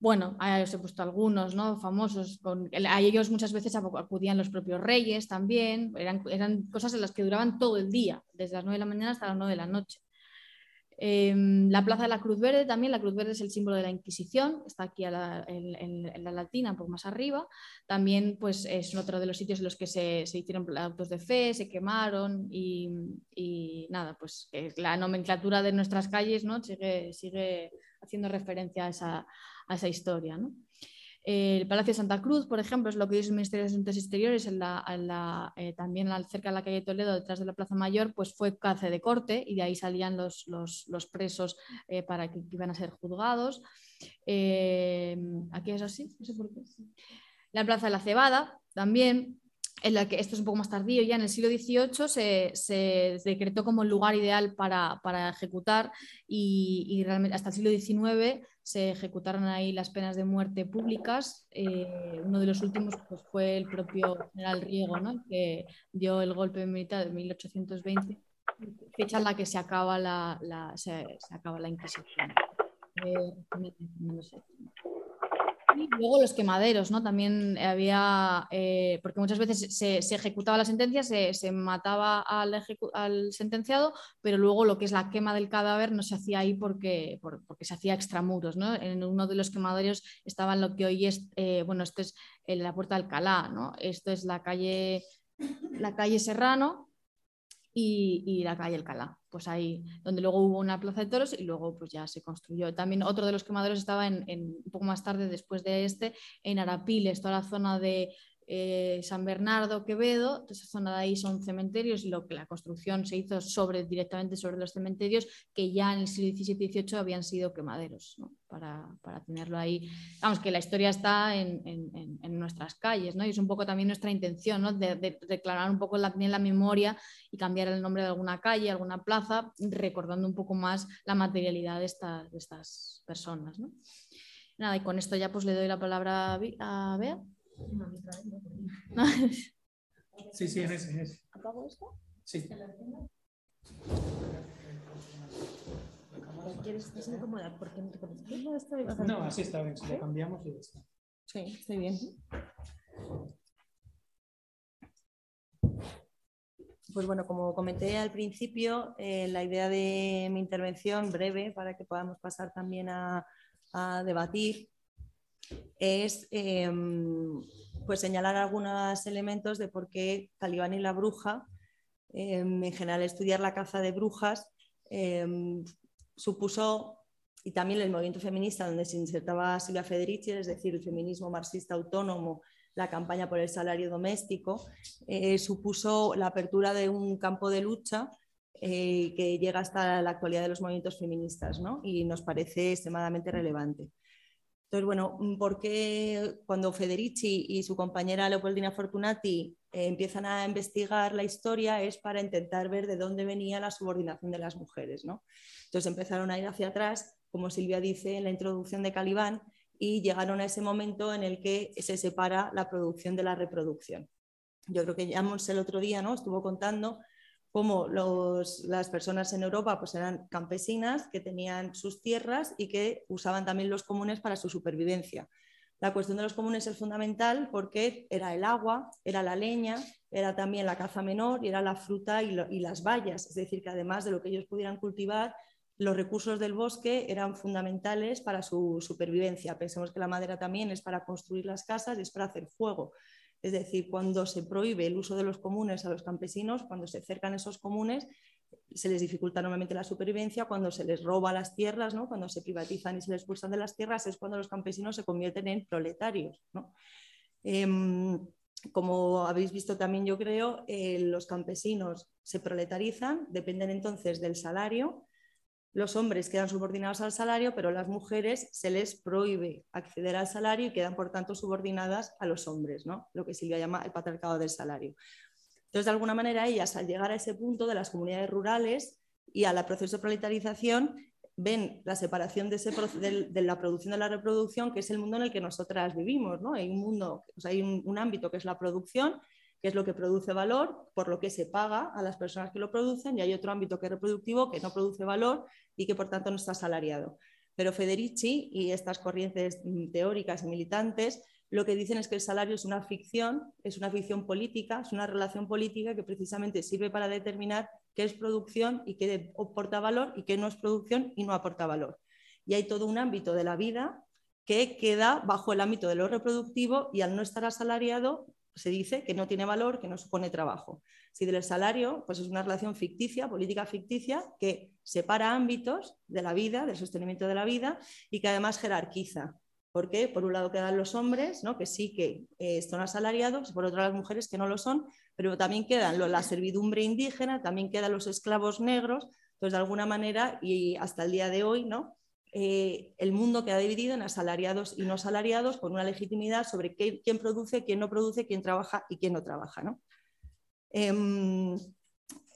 E: Bueno, os he puesto algunos ¿no? famosos, con, a ellos muchas veces acudían los propios reyes también, eran, cosas en las que duraban todo el día, desde las 9 de la mañana hasta las 9 de la noche. Em, la Plaza de la Cruz Verde también, la Cruz Verde es el símbolo de la Inquisición, está aquí en, la Latina, un poco más arriba. También pues, es otro de los sitios en los que se, hicieron autos de fe, se quemaron y, nada, pues la nomenclatura de nuestras calles ¿no? sigue haciendo referencia a esa, a esa historia. ¿no? El Palacio de Santa Cruz, por ejemplo, es lo que es el Ministerio de Asuntos Exteriores, en la, eh, también cerca de la calle Toledo, detrás de la Plaza Mayor, pues fue cárcel de corte y de ahí salían los, los, presos eh, para que, iban a ser juzgados. Eh, aquí es así, no sé por qué. La Plaza de la Cebada también, en la que esto es un poco más tardío, ya en el siglo XVIII se, decretó como el lugar ideal para, ejecutar y, realmente hasta el siglo XIX se ejecutaron ahí las penas de muerte públicas. Eh, uno de los últimos pues, fue el propio general Riego, ¿no? que dio el golpe militar de 1820, fecha en la que se acaba la, se, acaba la Inquisición. Eh, y luego los quemaderos, ¿no? También había, eh, porque muchas veces se, ejecutaba la sentencia, se, mataba al, sentenciado, pero luego lo que es la quema del cadáver no se hacía ahí porque, porque se hacía extramuros, ¿no? En uno de los quemaderos estaba lo que hoy es, eh, bueno, esto es en la Puerta de Alcalá, ¿no? Esto es la calle, la calle Serrano, y, la calle Alcalá, pues ahí donde luego hubo una plaza de toros y luego pues ya se construyó. También otro de los quemadores estaba en, un poco más tarde después de este, en Arapiles, toda la zona de eh, San Bernardo, Quevedo, esa zona de ahí son cementerios y lo que la construcción se hizo sobre, directamente sobre los cementerios que ya en el siglo XVII y XVIII habían sido quemaderos, para, tenerlo ahí. Vamos, que la historia está en, nuestras calles, ¿no? y es un poco también nuestra intención ¿no? de, declarar un poco la, la memoria y cambiar el nombre de alguna calle, alguna plaza, recordando un poco más la materialidad de, de estas personas. ¿no? Nada, y con esto ya pues le doy la palabra a Bea.
B: Sí, sí, en ese, ese.
E: ¿Apago esto?
B: Sí.
D: ¿Quieres estar incómoda? porque no te
B: pones? No, así está bien. Si lo cambiamos y ya está.
C: Sí, estoy bien. Pues bueno, como comenté al principio, eh, la idea de mi intervención breve para que podamos pasar también a, a debatir es em, pues señalar algunos elementos de por qué Calibán y la bruja, em, en general estudiar la caza de brujas, em, supuso, y también el movimiento feminista donde se insertaba Silvia Federici, es decir, el feminismo marxista autónomo, la campaña por el salario doméstico, eh, supuso la apertura de un campo de lucha eh, que llega hasta la actualidad de los movimientos feministas ¿no? y nos parece extremadamente relevante. Entonces, bueno, mm, ¿por qué cuando Federici y su compañera Leopoldina Fortunati eh, empiezan a investigar la historia es para intentar ver de dónde venía la subordinación de las mujeres? ¿no? Entonces empezaron a ir hacia atrás, como Silvia dice en la introducción de Calibán, y llegaron a ese momento en el que se separa la producción de la reproducción. Yo creo que ya el otro día ¿no? estuvo contando cómo las personas en Europa pues eran campesinas que tenían sus tierras y que usaban también los comunes para su supervivencia. La cuestión de los comunes es fundamental porque era el agua, era la leña, era también la caza menor y era la fruta y, y las bayas. Es decir, que además de lo que ellos pudieran cultivar, los recursos del bosque eran fundamentales para su supervivencia. Pensemos que la madera también es para construir las casas y es para hacer fuego. Es decir, cuando se prohíbe el uso de los comunes a los campesinos, cuando se cercan esos comunes, se les dificulta normalmente la supervivencia, cuando se les roba las tierras, ¿no? cuando se privatizan y se les expulsan de las tierras, es cuando los campesinos se convierten en proletarios. Em, como habéis visto también, yo creo, eh, los campesinos se proletarizan, dependen entonces del salario los hombres quedan subordinados al salario, pero las mujeres se les prohíbe acceder al salario y quedan, por tanto, subordinadas a los hombres, ¿no? lo que Silvia llama el patriarcado del salario. Entonces, de alguna manera, ellas, al llegar a ese punto de las comunidades rurales y al proceso de proletarización, ven la separación de, la producción de la reproducción, que es el mundo en el que nosotras vivimos. ¿no? Hay un mundo, hay un ámbito que es la producción que es lo que produce valor, por lo que se paga a las personas que lo producen, y hay otro ámbito que es reproductivo, que no produce valor y que por tanto no está asalariado. Pero Federici y estas corrientes teóricas y militantes lo que dicen es que el salario es una ficción, es una ficción política, es una relación política que precisamente sirve para determinar qué es producción y qué aporta valor y qué no es producción y no aporta valor. Y hay todo un ámbito de la vida que queda bajo el ámbito de lo reproductivo y al no estar asalariado se dice que no tiene valor, que no supone trabajo. Si del salario, pues es una relación ficticia, política ficticia, que separa ámbitos de la vida, del sostenimiento de la vida y que además jerarquiza. Porque por un lado quedan los hombres, ¿no? que sí que eh, son asalariados, por otro las mujeres que no lo son, pero también quedan la servidumbre indígena, también quedan los esclavos negros, entonces de alguna manera, y hasta el día de hoy, ¿no? Eh, el mundo queda dividido en asalariados y no asalariados con una legitimidad sobre quién produce, quién no produce, quién trabaja y quién no trabaja. Em,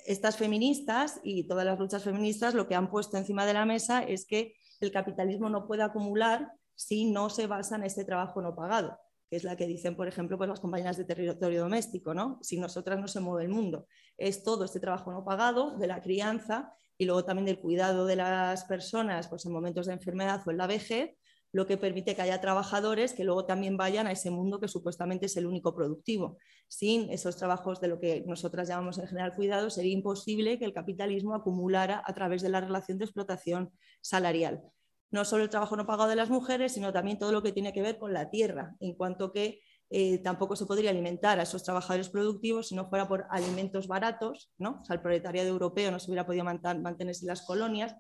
C: estas feministas y todas las luchas feministas lo que han puesto encima de la mesa es que el capitalismo no puede acumular si no se basa en este trabajo no pagado, que es la que dicen, por ejemplo, pues las compañeras de territorio doméstico, ¿no? Si nosotras no se mueve el mundo. Es todo este trabajo no pagado de la crianza y luego también del cuidado de las personas pues en momentos de enfermedad o en la vejez, lo que permite que haya trabajadores que luego también vayan a ese mundo que supuestamente es el único productivo. Sin esos trabajos de lo que nosotras llamamos en general cuidado, sería imposible que el capitalismo acumulara a través de la relación de explotación salarial. No solo el trabajo no pagado de las mujeres, sino también todo lo que tiene que ver con la tierra, en cuanto que eh, tampoco se podría alimentar a esos trabajadores productivos si no fuera por alimentos baratos, ¿no? O el proletariado europeo no se hubiera podido mantenerse en las colonias,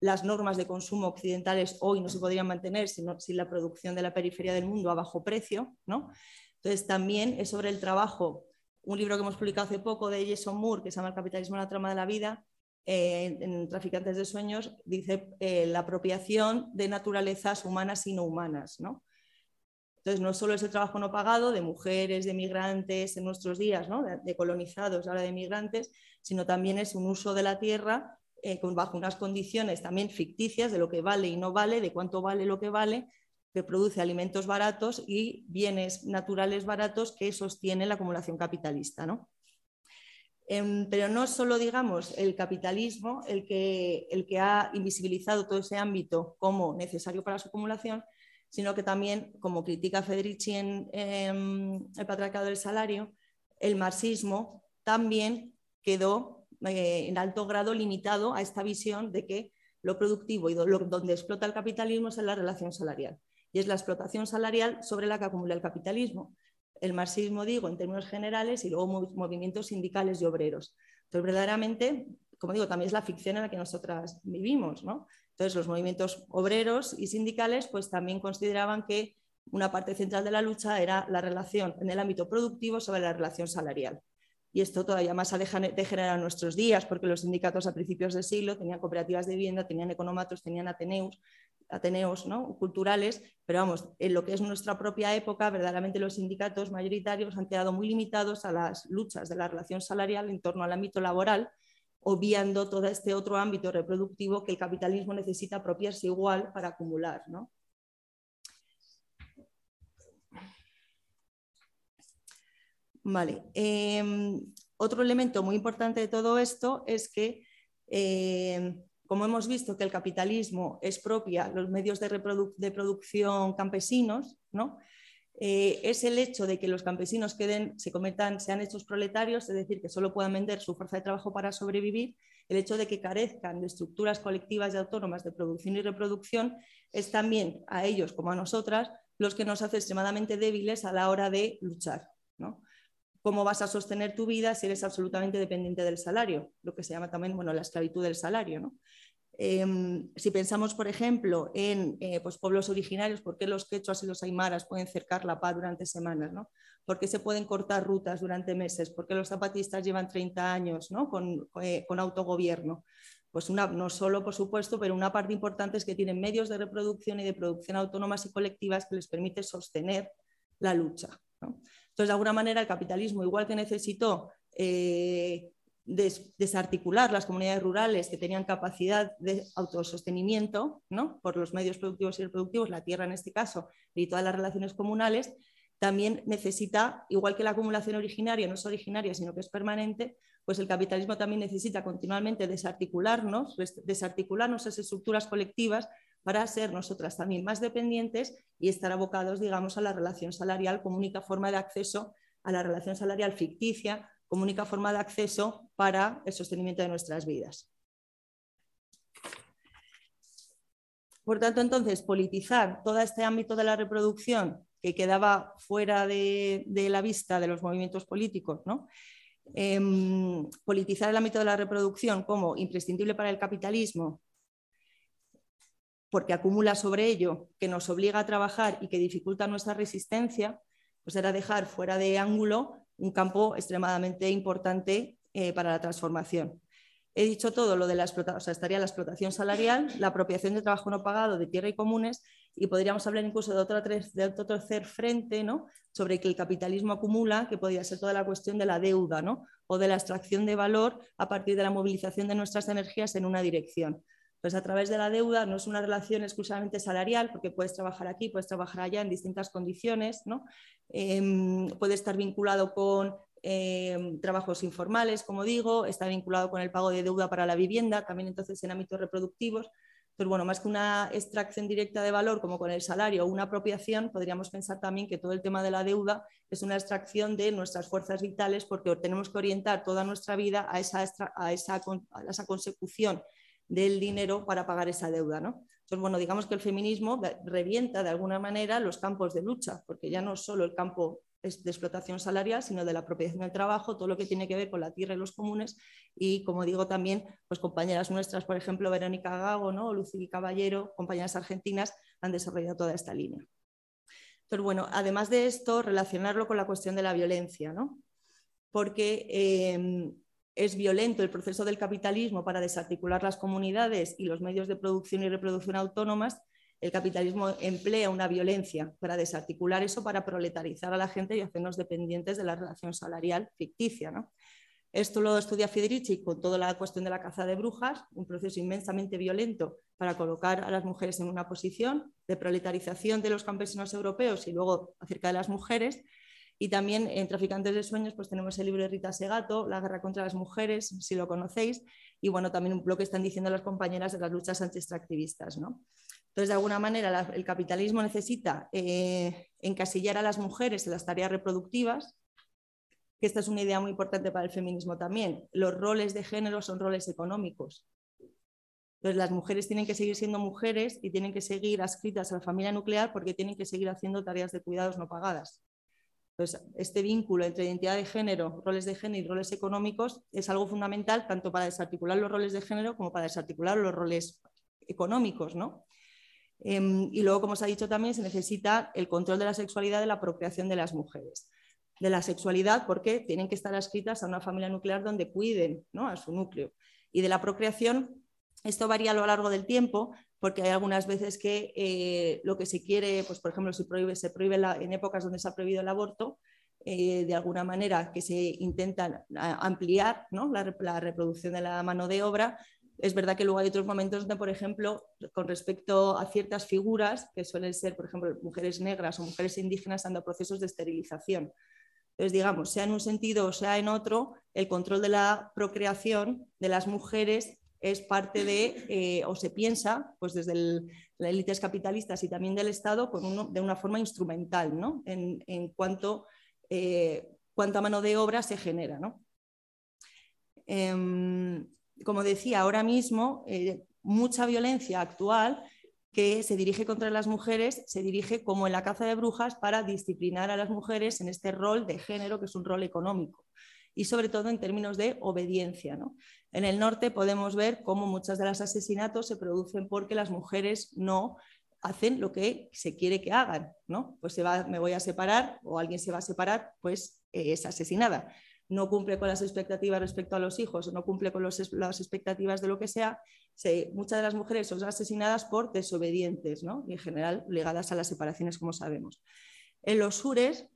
C: las normas de consumo occidentales hoy no se podrían mantener sino, sin la producción de la periferia del mundo a bajo precio, ¿no? Entonces también es sobre el trabajo, un libro que hemos publicado hace poco de Jason Moore, que se llama El capitalismo en la trama de la vida, eh, en Traficantes de Sueños, dice eh, la apropiación de naturalezas humanas y no humanas, ¿no? Entonces, no solo es el trabajo no pagado de mujeres, de migrantes en nuestros días, de, colonizados, ahora de migrantes, sino también es un uso de la tierra eh, bajo unas condiciones también ficticias de lo que vale y no vale, de cuánto vale lo que vale, que produce alimentos baratos y bienes naturales baratos que sostienen la acumulación capitalista. Em, pero no solo, digamos, el capitalismo el que, el que ha invisibilizado todo ese ámbito como necesario para su acumulación, sino que también, como critica Federici en, El patriarcado del salario, el marxismo también quedó eh, en alto grado limitado a esta visión de que lo productivo y donde explota el capitalismo es en la relación salarial. y es la explotación salarial sobre la que acumula el capitalismo. El marxismo, digo, en términos generales, y luego movimientos sindicales y obreros. Entonces, verdaderamente, como digo, también es la ficción en la que nosotras vivimos, ¿no? Entonces, los movimientos obreros y sindicales pues también consideraban que una parte central de la lucha era la relación en el ámbito productivo sobre la relación salarial. Y esto todavía más ha degenerado en nuestros días, porque los sindicatos a principios del siglo tenían cooperativas de vivienda, tenían economatos, tenían ateneos, ateneos ¿no? culturales, pero vamos, en lo que es nuestra propia época, verdaderamente los sindicatos mayoritarios han quedado muy limitados a las luchas de la relación salarial en torno al ámbito laboral, obviando todo este otro ámbito reproductivo que el capitalismo necesita apropiarse igual para acumular. ¿no? Vale. Em, otro elemento muy importante de todo esto es que, em, como hemos visto que el capitalismo es propia los medios de, de producción campesinos, ¿no? Eh, es el hecho de que los campesinos queden, se cometan, sean hechos proletarios, es decir, que solo puedan vender su fuerza de trabajo para sobrevivir, el hecho de que carezcan de estructuras colectivas y autónomas de producción y reproducción, es también a ellos como a nosotras los que nos hace extremadamente débiles a la hora de luchar. ¿no? ¿Cómo vas a sostener tu vida si eres absolutamente dependiente del salario? Lo que se llama también bueno, la esclavitud del salario. ¿no? Em, si pensamos, por ejemplo, en eh, pues, pueblos originarios, ¿por qué los quechuas y los aymaras pueden cercar la paz durante semanas? ¿no? ¿Por qué se pueden cortar rutas durante meses? ¿Por qué los zapatistas llevan 30 años ¿no? con, eh, con, autogobierno? Pues una, no solo, por supuesto, pero una parte importante es que tienen medios de reproducción y de producción autónomas y colectivas que les permite sostener la lucha. Entonces, de alguna manera, el capitalismo, igual que necesitó eh, desarticular las comunidades rurales que tenían capacidad de autosostenimiento ¿no? por los medios productivos y reproductivos, la tierra en este caso, y todas las relaciones comunales, también necesita, igual que la acumulación originaria no es originaria, sino que es permanente, pues el capitalismo también necesita continuamente desarticularnos, desarticularnos esas estructuras colectivas para ser nosotras también más dependientes y estar abocados, digamos, a la relación salarial como única forma de acceso a la relación salarial ficticia como única forma de acceso para el sostenimiento de nuestras vidas. Por tanto, entonces, politizar todo este ámbito de la reproducción que quedaba fuera de, la vista de los movimientos políticos, ¿no? Em, politizar el ámbito de la reproducción como imprescindible para el capitalismo, porque acumula sobre ello, que nos obliga a trabajar y que dificulta nuestra resistencia, pues era dejar fuera de ángulo un campo extremadamente importante eh, para la transformación. He dicho todo lo de la explotación, o sea, estaría la explotación salarial, la apropiación de trabajo no pagado de tierra y comunes, y podríamos hablar incluso de otro, de otro tercer frente, ¿no? sobre que el capitalismo acumula, que podría ser toda la cuestión de la deuda, ¿no? o de la extracción de valor a partir de la movilización de nuestras energías en una dirección. Pues a través de la deuda no es una relación exclusivamente salarial, porque puedes trabajar aquí, puedes trabajar allá en distintas condiciones, ¿no? Em, puede estar vinculado con em, trabajos informales, como digo, está vinculado con el pago de deuda para la vivienda, también entonces en ámbitos reproductivos. Pero bueno, más que una extracción directa de valor como con el salario o una apropiación, podríamos pensar también que todo el tema de la deuda es una extracción de nuestras fuerzas vitales porque tenemos que orientar toda nuestra vida a esa, a esa, a esa consecución del dinero para pagar esa deuda. ¿no? Entonces, bueno, digamos que el feminismo revienta de alguna manera los campos de lucha, porque ya no solo el campo de explotación salarial, sino de la apropiación del trabajo, todo lo que tiene que ver con la tierra y los comunes. Y como digo también, pues compañeras nuestras, por ejemplo, Verónica Gago ¿no? o Caballero, compañeras argentinas, han desarrollado toda esta línea. Pero bueno, además de esto, relacionarlo con la cuestión de la violencia, ¿no? porque eh, es violento el proceso del capitalismo para desarticular las comunidades y los medios de producción y reproducción autónomas, el capitalismo emplea una violencia para desarticular eso, para proletarizar a la gente y hacernos dependientes de la relación salarial ficticia. Esto lo estudia Federici con toda la cuestión de la caza de brujas, un proceso inmensamente violento para colocar a las mujeres en una posición de proletarización de los campesinos europeos y luego acerca de las mujeres, y también en Traficantes de Sueños pues tenemos el libro de Rita Segato, La guerra contra las mujeres, si lo conocéis, y bueno, también lo que están diciendo las compañeras de las luchas anti-extractivistas. ¿no? Entonces, de alguna manera, el capitalismo necesita eh, encasillar a las mujeres en las tareas reproductivas, que esta es una idea muy importante para el feminismo también. Los roles de género son roles económicos. Entonces, las mujeres tienen que seguir siendo mujeres y tienen que seguir adscritas a la familia nuclear porque tienen que seguir haciendo tareas de cuidados no pagadas. Entonces, este vínculo entre identidad de género, roles de género y roles económicos es algo fundamental tanto para desarticular los roles de género como para desarticular los roles económicos. ¿no? Em, y luego, como se ha dicho también, se necesita el control de la sexualidad de la procreación de las mujeres. De la sexualidad porque tienen que estar adscritas a una familia nuclear donde cuiden ¿no? a su núcleo. Y de la procreación esto varía a lo largo del tiempo porque hay algunas veces que eh, lo que se quiere, pues por ejemplo, si prohíbe, se prohíbe en épocas donde se ha prohibido el aborto, eh, de alguna manera que se intenta ampliar la, reproducción de la mano de obra. Es verdad que luego hay otros momentos donde, por ejemplo, con respecto a ciertas figuras, que suelen ser, por ejemplo, mujeres negras o mujeres indígenas, dando procesos de esterilización. Entonces, digamos, sea en un sentido o sea en otro, el control de la procreación de las mujeres es parte de, eh, o se piensa, pues desde las élites capitalistas y también del Estado, de una forma instrumental, ¿no? En, cuanto eh, cuánta mano de obra se genera, ¿no? Em, como decía, ahora mismo eh, mucha violencia actual que se dirige contra las mujeres se dirige como en la caza de brujas para disciplinar a las mujeres en este rol de género que es un rol económico y sobre todo en términos de obediencia. En el norte podemos ver cómo muchos de los asesinatos se producen porque las mujeres no hacen lo que se quiere que hagan, ¿no? Pues se va, me voy a separar o alguien se va a separar, pues eh, es asesinada. No cumple con las expectativas respecto a los hijos, no cumple con las expectativas de lo que sea. muchas de las mujeres son asesinadas por desobedientes, ¿no? Y en general ligadas a las separaciones, como sabemos. En los sures,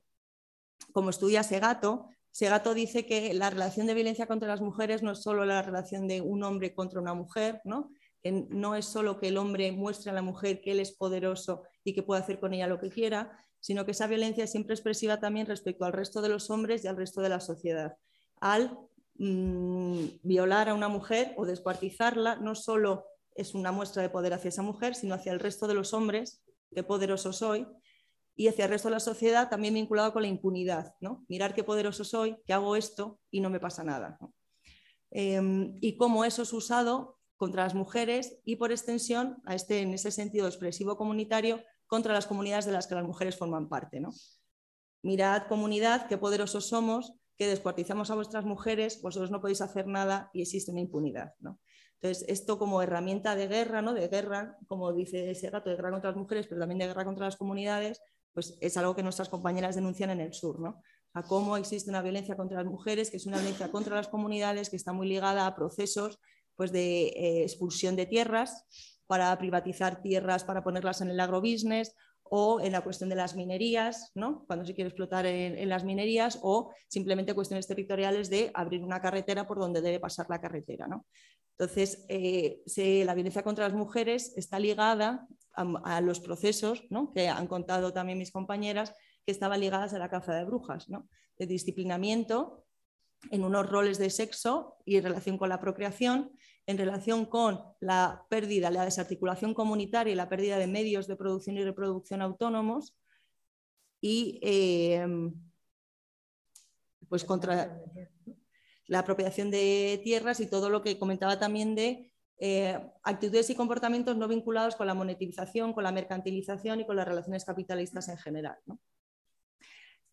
C: como estudia Segato, Segato dice que la relación de violencia contra las mujeres no es solo la relación de un hombre contra una mujer, ¿no? Que no es solo que el hombre muestre a la mujer que él es poderoso y que puede hacer con ella lo que quiera, sino que esa violencia es siempre expresiva también respecto al resto de los hombres y al resto de la sociedad. Al mm, violar a una mujer o descuartizarla, no solo es una muestra de poder hacia esa mujer, sino hacia el resto de los hombres, qué poderoso soy, y hacia el resto de la sociedad también vinculado con la impunidad, ¿no? Mirar qué poderoso soy, que hago esto y no me pasa nada. Em, y cómo eso es usado contra las mujeres y por extensión, a este, en ese sentido expresivo comunitario, contra las comunidades de las que las mujeres forman parte. ¿no? Mirad comunidad, qué poderosos somos, que descuartizamos a vuestras mujeres, vosotros no podéis hacer nada y existe una impunidad. ¿no? Entonces, esto como herramienta de guerra, ¿no? de guerra, como dice ese gato, de guerra contra las mujeres, pero también de guerra contra las comunidades, pues es algo que nuestras compañeras denuncian en el sur, ¿no? A cómo existe una violencia contra las mujeres, que es una violencia contra las comunidades, que está muy ligada a procesos pues, de eh, expulsión de tierras para privatizar tierras, para ponerlas en el agrobusiness, o en la cuestión de las minerías, ¿no? cuando se quiere explotar en, las minerías, o simplemente cuestiones territoriales de abrir una carretera por donde debe pasar la carretera. ¿no? Entonces, eh, la violencia contra las mujeres está ligada a, los procesos que han contado también mis compañeras, que estaban ligadas a la caza de brujas, de disciplinamiento en unos roles de sexo y en relación con la procreación, en relación con la pérdida, la desarticulación comunitaria y la pérdida de medios de producción y reproducción autónomos y eh, pues contra la apropiación de tierras y todo lo que comentaba también de eh, actitudes y comportamientos no vinculados con la monetización, con la mercantilización y con las relaciones capitalistas en general.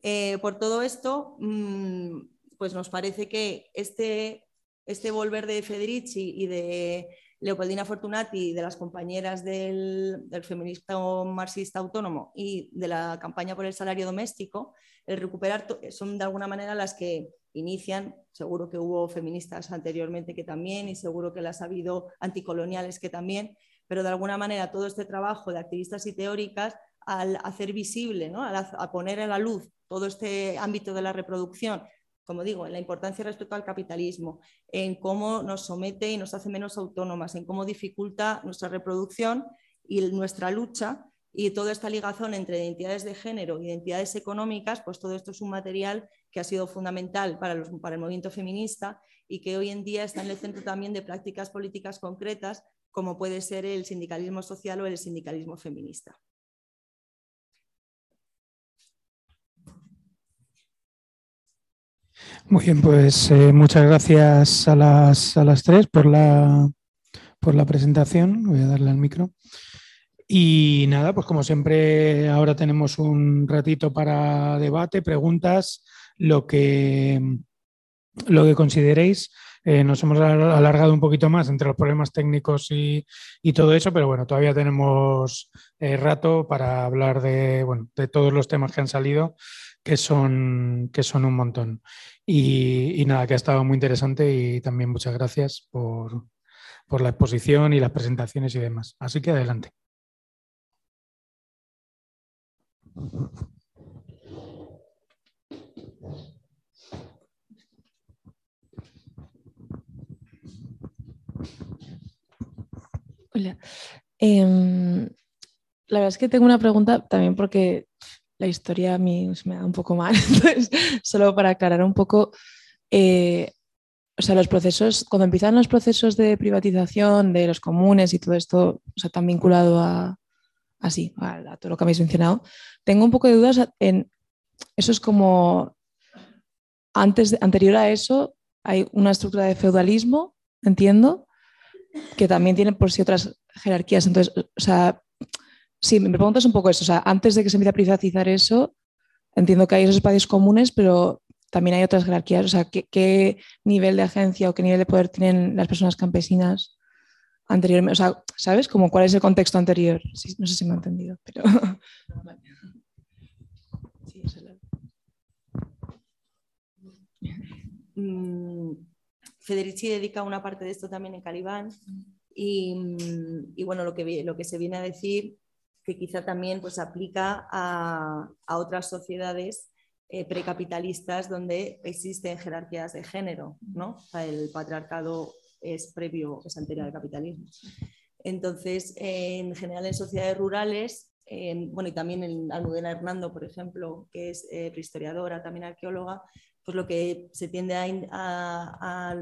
C: Eh, por todo esto, mm, pues nos parece que este, este volver de Federici y de Leopoldina Fortunati, de las compañeras del, del feminismo marxista autónomo y de la campaña por el salario doméstico, el recuperar son de alguna manera las que inician, seguro que hubo feministas anteriormente que también y seguro que las ha habido anticoloniales que también, pero de alguna manera todo este trabajo de activistas y teóricas al hacer visible, ¿no? a poner en la luz todo este ámbito de la reproducción, como digo, en la importancia respecto al capitalismo, en cómo nos somete y nos hace menos autónomas, en cómo dificulta nuestra reproducción y nuestra lucha y toda esta ligazón entre identidades de género identidades económicas, pues todo esto es un material que ha sido fundamental para, el movimiento feminista y que hoy en día está en el centro también de prácticas políticas concretas, como puede ser el sindicalismo social o el sindicalismo feminista.
B: Muy bien, pues eh, muchas gracias a las, a las tres por la, por la presentación. Voy a darle al micro. Y nada, pues como siempre, ahora tenemos un ratito para debate, preguntas, lo que, lo que consideréis. Eh, nos hemos alargado un poquito más entre los problemas técnicos y, todo eso, pero bueno, todavía tenemos eh, rato para hablar de, bueno, de todos los temas que han salido, que son, que son un montón. Y, y nada, que ha estado muy interesante y también muchas gracias por, por la exposición y las presentaciones y demás. Así que adelante.
F: Em, la verdad es que tengo una pregunta también porque la historia a mí me da un poco mal. Entonces, solo para aclarar un poco, eh, o sea, los procesos, cuando empiezan los procesos de privatización de los comunes y todo esto, o sea, tan vinculado a, así, a, todo lo que habéis mencionado, tengo un poco de dudas en, eso es como, antes, anterior a eso, hay una estructura de feudalismo, entiendo, que también tiene por sí otras jerarquías. Entonces, o sea, sí, me preguntas un poco eso. O sea, antes de que se empiece a privatizar eso, entiendo que hay esos espacios comunes, pero también hay otras jerarquías. O sea, ¿qué, nivel de agencia o qué nivel de poder tienen las personas campesinas anteriormente? O sea, ¿sabes? Como cuál es el contexto anterior. no sé si me ha entendido, pero...
C: Federici dedica una parte de esto también en Calibán y, bueno, lo que, lo que se viene a decir que quizá también pues, aplica a, otras sociedades eh, precapitalistas donde existen jerarquías de género, ¿no? el patriarcado es previo, es anterior al capitalismo. Entonces, en general en sociedades rurales, bueno, y también en Almudena Hernando, por ejemplo, que es eh, prehistoriadora, también arqueóloga, pues lo que se tiende a,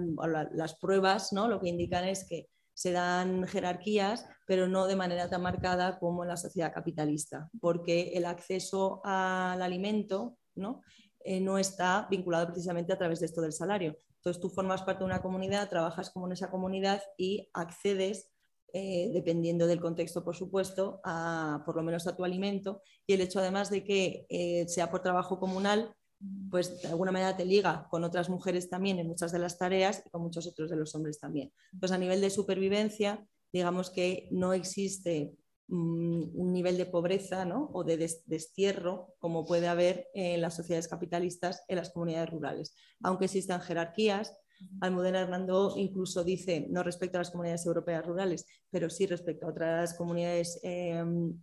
C: las pruebas, ¿no? lo que indican es que se dan jerarquías, pero no de manera tan marcada como en la sociedad capitalista, porque el acceso al alimento ¿no? Eh, no está vinculado precisamente a través de esto del salario. Entonces tú formas parte de una comunidad, trabajas como en esa comunidad y accedes, eh, dependiendo del contexto, por supuesto, a, por lo menos a tu alimento. Y el hecho además de que eh, sea por trabajo comunal, pues de alguna manera te liga con otras mujeres también en muchas de las tareas y con muchos otros de los hombres también. Pues a nivel de supervivencia, digamos que no existe mm, un nivel de pobreza o de destierro como puede haber en las sociedades capitalistas en las comunidades rurales. Aunque existan jerarquías, Almudena Hernando incluso dice, no respecto a las comunidades europeas rurales, pero sí respecto a otras comunidades em,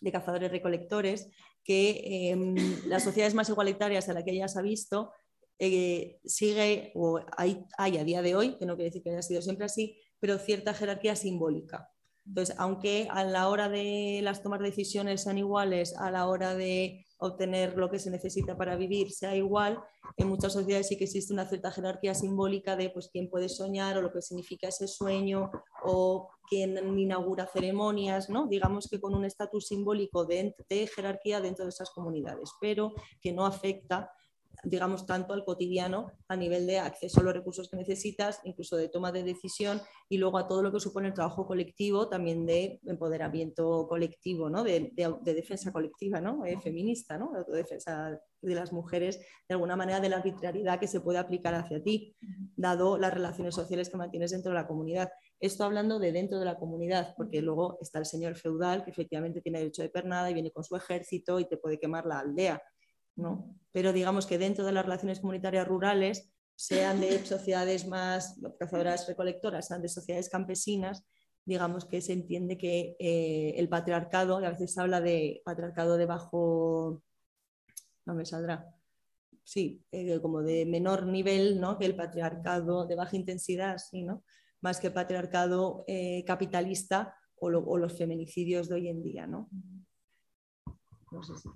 C: de cazadores recolectores, que em, las sociedades más igualitarias a las que ella se ha visto eh, sigue, o hay, hay, a día de hoy, que no quiere decir que haya sido siempre así, pero cierta jerarquía simbólica. Entonces, aunque a la hora de las tomar decisiones sean iguales, a la hora de obtener lo que se necesita para vivir sea igual, en muchas sociedades sí que existe una cierta jerarquía simbólica de pues, quién puede soñar o lo que significa ese sueño o quién inaugura ceremonias, ¿no? digamos que con un estatus simbólico de, de jerarquía dentro de esas comunidades, pero que no afecta digamos, tanto al cotidiano a nivel de acceso a los recursos que necesitas, incluso de toma de decisión y luego a todo lo que supone el trabajo colectivo, también de empoderamiento colectivo, ¿no? de, defensa colectiva ¿no? Eh, feminista, ¿no? de defensa de las mujeres, de alguna manera de la arbitrariedad que se puede aplicar hacia ti, dado las relaciones sociales que mantienes dentro de la comunidad. Esto hablando de dentro de la comunidad, porque luego está el señor feudal que efectivamente tiene derecho de pernada y viene con su ejército y te puede quemar la aldea pero digamos que dentro de las relaciones comunitarias rurales, sean de sociedades más cazadoras recolectoras, sean de sociedades campesinas, digamos que se entiende que eh, el patriarcado, y a veces se habla de patriarcado de bajo, no me saldrá, sí, eh, como de menor nivel, ¿no? Que el patriarcado de baja intensidad, sí, ¿no? Más que patriarcado eh, capitalista o, los feminicidios de hoy en día, ¿no? No sé si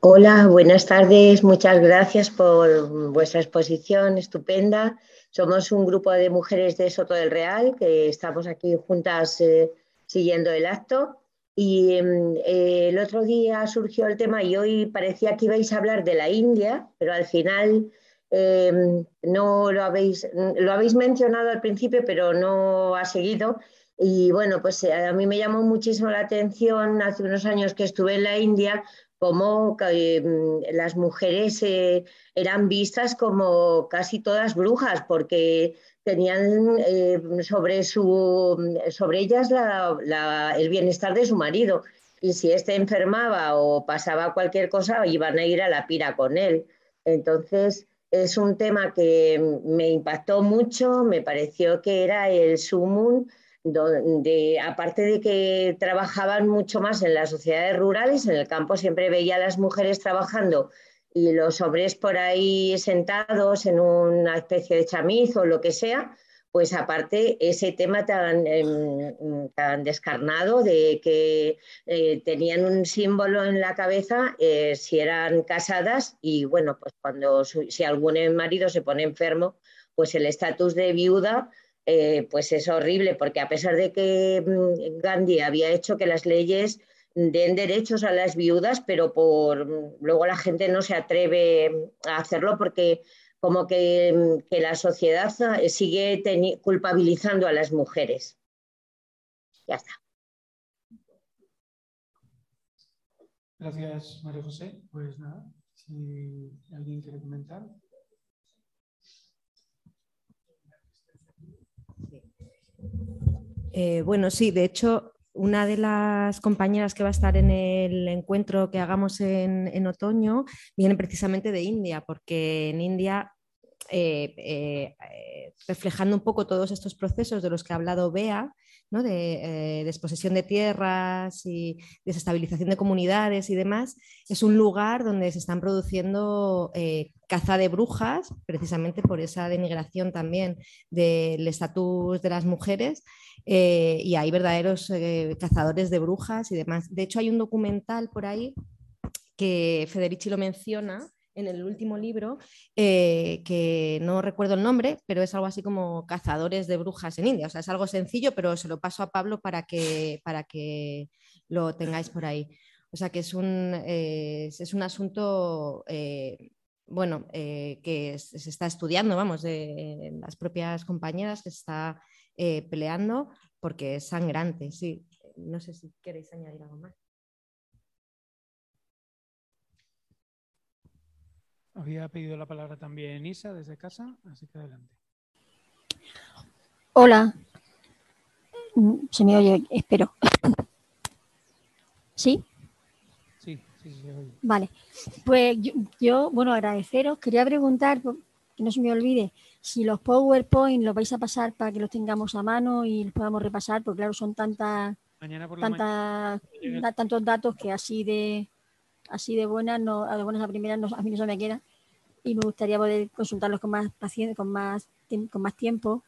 G: Hola, buenas tardes. Muchas gracias por vuestra exposición estupenda. Somos un grupo de mujeres de Soto del Real que estamos aquí juntas eh, siguiendo el acto Y mm, eh, el otro día surgió el tema y hoy parecía que ibais a hablar de la India, pero al final em, no lo habéis, lo habéis mencionado al principio, pero no ha seguido. Y bueno, pues eh, a mí me llamó muchísimo la atención hace unos años que estuve en la India, cómo em, las mujeres eh, eran vistas como casi todas brujas, porque tenían eh, sobre, su, sobre ellas el bienestar de su marido. Y si éste enfermaba o pasaba cualquier cosa, iban a ir a la pira con él. Entonces, es un tema que me impactó mucho, me pareció que era el sumum, donde aparte de que trabajaban mucho más en las sociedades rurales, en el campo siempre veía a las mujeres trabajando y los hombres por ahí sentados en una especie de chamiz o lo que sea, pues aparte ese tema tan, em, tan descarnado de que eh, tenían un símbolo en la cabeza eh, si eran casadas y bueno, pues cuando si algún marido se pone enfermo, pues el estatus de viuda eh, pues es horrible porque a pesar de que mm, Gandhi había hecho que las leyes den derechos a las viudas, pero por luego la gente no se atreve a hacerlo porque como que, la sociedad sigue culpabilizando a las mujeres. Ya está.
B: Gracias, María José. Pues nada, si alguien quiere comentar.
D: Eh, bueno, sí, de hecho, una de las compañeras que va a estar en el encuentro que hagamos en, otoño viene precisamente de India, porque en India, eh, eh, reflejando un poco todos estos procesos de los que ha hablado Bea, de desposesión de tierras y desestabilización de comunidades y demás, es un lugar donde se están produciendo caza de brujas, precisamente por esa denigración también del estatus de las mujeres eh, y hay verdaderos eh, cazadores de brujas y demás. De hecho, hay un documental por ahí que Federici lo menciona en el último libro, eh, que no recuerdo el nombre, pero es algo así como Cazadores de Brujas en India. O sea, es algo sencillo, pero se lo paso a Pablo para que, para que lo tengáis por ahí. O sea, que es un, es un asunto, bueno, que se está estudiando, vamos, de las propias compañeras que se está eh, peleando porque es sangrante, sí. No sé si queréis añadir algo más.
B: Había pedido la palabra también Isa desde casa, así que adelante.
H: Hola. Se me oye, espero. ¿Sí?
B: Sí, sí, sí, oye.
H: Vale. Pues yo, yo, bueno, agradeceros. Quería preguntar, que no se me olvide, si los PowerPoint los vais a pasar para que los tengamos a mano y los podamos repasar, porque claro, son tantas, tantas, tantos datos que así de así de buenas, no, de buenas a primeras no, a mí no se me queda y me gustaría poder consultarlos con más paciencia, con más, con más tiempo.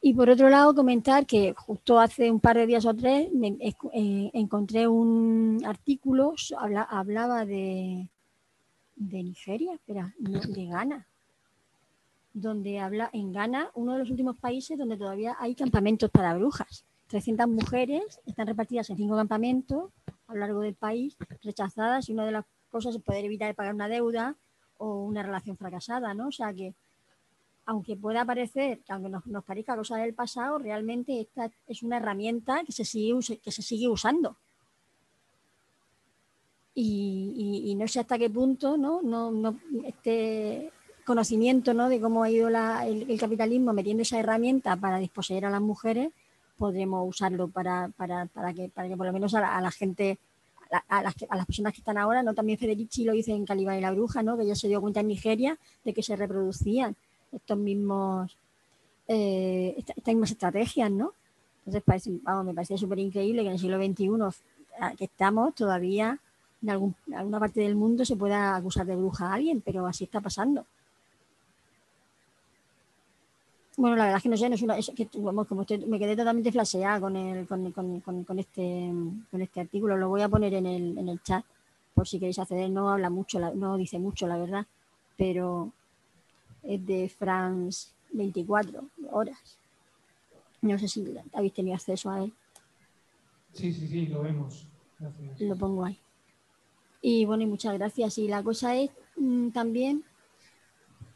H: Y por otro lado, comentar que justo hace un par de días o tres eh, encontré un artículo, hablaba de, de Nigeria, espera, de Ghana, donde habla en Ghana, uno de los últimos países donde todavía hay campamentos para brujas. 300 mujeres están repartidas en cinco campamentos a lo largo del país, rechazadas, y una de las cosas es poder evitar pagar una deuda o una relación fracasada, ¿no? O sea que, aunque pueda parecer, aunque nos, parezca cosa del pasado, realmente esta es una herramienta que se sigue, que se sigue usando. Y, no sé hasta qué punto, ¿no? no, este, conocimiento ¿no? de cómo ha ido el, capitalismo metiendo esa herramienta para desposeer a las mujeres, podremos usarlo para, para, para, que, para que por lo menos a la, gente, a, las, a, las, personas que están ahora, ¿no? también Federici lo dice en Calibán y la Bruja, ¿no? que ya se dio cuenta en Nigeria de que se reproducían estos mismos, eh, estas mismas estrategias, ¿no? Entonces, parece, vamos, me parece súper increíble que en el siglo XXI que estamos todavía en, algún, en alguna parte del mundo se pueda acusar de bruja a alguien, pero así está pasando. Bueno, la verdad es que no sé, no es una, que, como me quedé totalmente flasheada con, el, con, con, con, este, con este artículo. Lo voy a poner en el, en el chat por si queréis acceder. No habla mucho, no dice mucho, la verdad, pero es de France 24 horas. No sé si habéis tenido acceso a él.
B: Sí, sí, sí, lo vemos.
H: lo pongo ahí. Y bueno, y muchas gracias. Y la cosa es mm, también,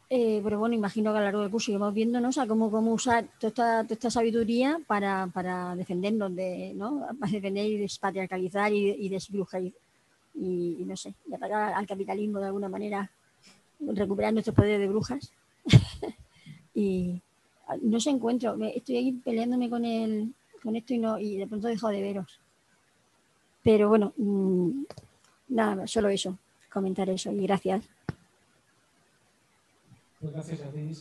H: eh, pero bueno, imagino que a lo largo del curso iremos viendo, ¿no? O sea, cómo, cómo usar toda esta, sabiduría para, para, defendernos de, ¿no? Para defender y despatriarcalizar y, y desbrujar y, no sé, y atacar al capitalismo de alguna manera, recuperar nuestros poderes de brujas. y no se encuentro, estoy ahí peleándome con, el, con esto y, no, y de pronto dejo de veros. Pero bueno, mm, nada, solo eso, comentar eso y gracias.
B: Pues gracias a ti,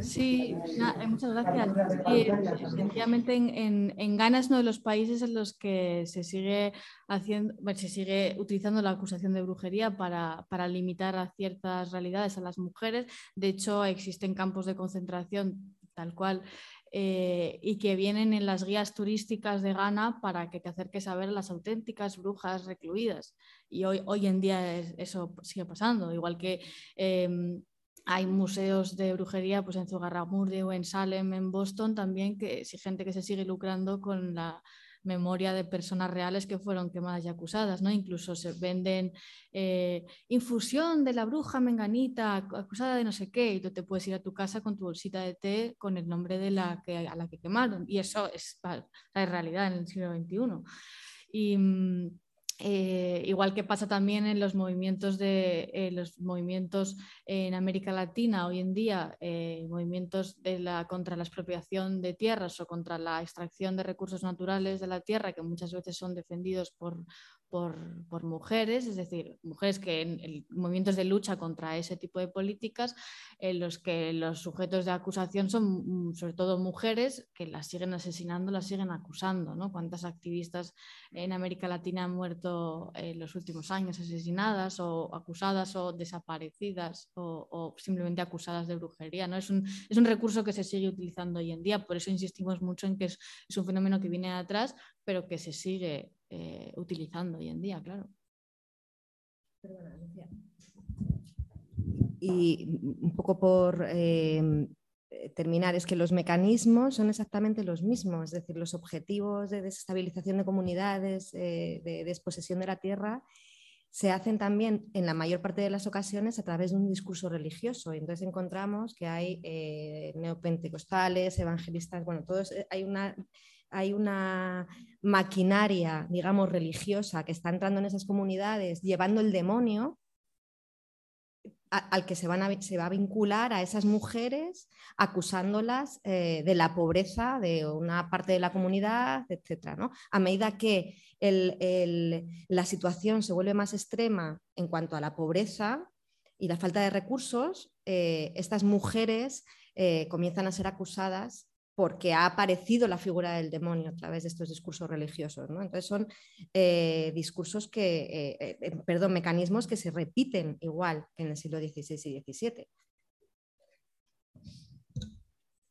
E: Sí, eh, muchas gracias. efectivamente, en, en, Ghana es uno de los países en los que se sigue haciendo, se sigue utilizando la acusación de brujería para, para, limitar a ciertas realidades a las mujeres. De hecho, existen campos de concentración tal cual eh, y que vienen en las guías turísticas de Ghana para que te acerques a ver las auténticas brujas recluidas. Y hoy, hoy en día eso sigue pasando, igual que em, hay museos de brujería pues en Zugarramurdi o en Salem, en Boston también, que hay gente que se sigue lucrando con la memoria de personas reales que fueron quemadas y acusadas, ¿no? Incluso se venden eh, infusión de la bruja menganita acusada de no sé qué y tú te puedes ir a tu casa con tu bolsita de té con el nombre de la que, a la que quemaron y eso es la realidad en el siglo XXI. Y, mm, eh, igual que pasa también en los movimientos, de, eh, los movimientos en América Latina hoy en día, eh, movimientos de la, contra la expropiación de tierras o contra la extracción de recursos naturales de la tierra, que muchas veces son defendidos por, por, mujeres, es decir, mujeres que en, movimientos de lucha contra ese tipo de políticas, en los que los sujetos de acusación son mm, sobre todo mujeres que las siguen asesinando, las siguen acusando. ¿no? ¿Cuántas activistas en América Latina han muerto en los últimos años asesinadas o acusadas o desaparecidas o, simplemente acusadas de brujería? ¿no? Es, un, es un recurso que se sigue utilizando hoy en día, por eso insistimos mucho en que es, es un fenómeno que viene de atrás, pero que se sigue eh, utilizando hoy en día, claro.
D: Y un poco por eh, terminar, es que los mecanismos son exactamente los mismos, es decir, los objetivos de desestabilización de comunidades, eh, de desposesión de la tierra, se hacen también en la mayor parte de las ocasiones a través de un discurso religioso. Entonces encontramos que hay neopentecostales, evangelistas, bueno, todos, hay una hay una maquinaria, digamos, religiosa que está entrando en esas comunidades llevando el demonio al que se, van a, se, va a vincular a esas mujeres acusándolas eh, de la pobreza de una parte de la comunidad, etc. A medida que la situación se vuelve más extrema en cuanto a la pobreza y la falta de recursos, eh, estas mujeres eh, comienzan a ser acusadas porque ha aparecido la figura del demonio a través de estos discursos religiosos. Entonces son eh, discursos que, eh, eh, perdón, mecanismos que se repiten igual que en el siglo XVI y XVII.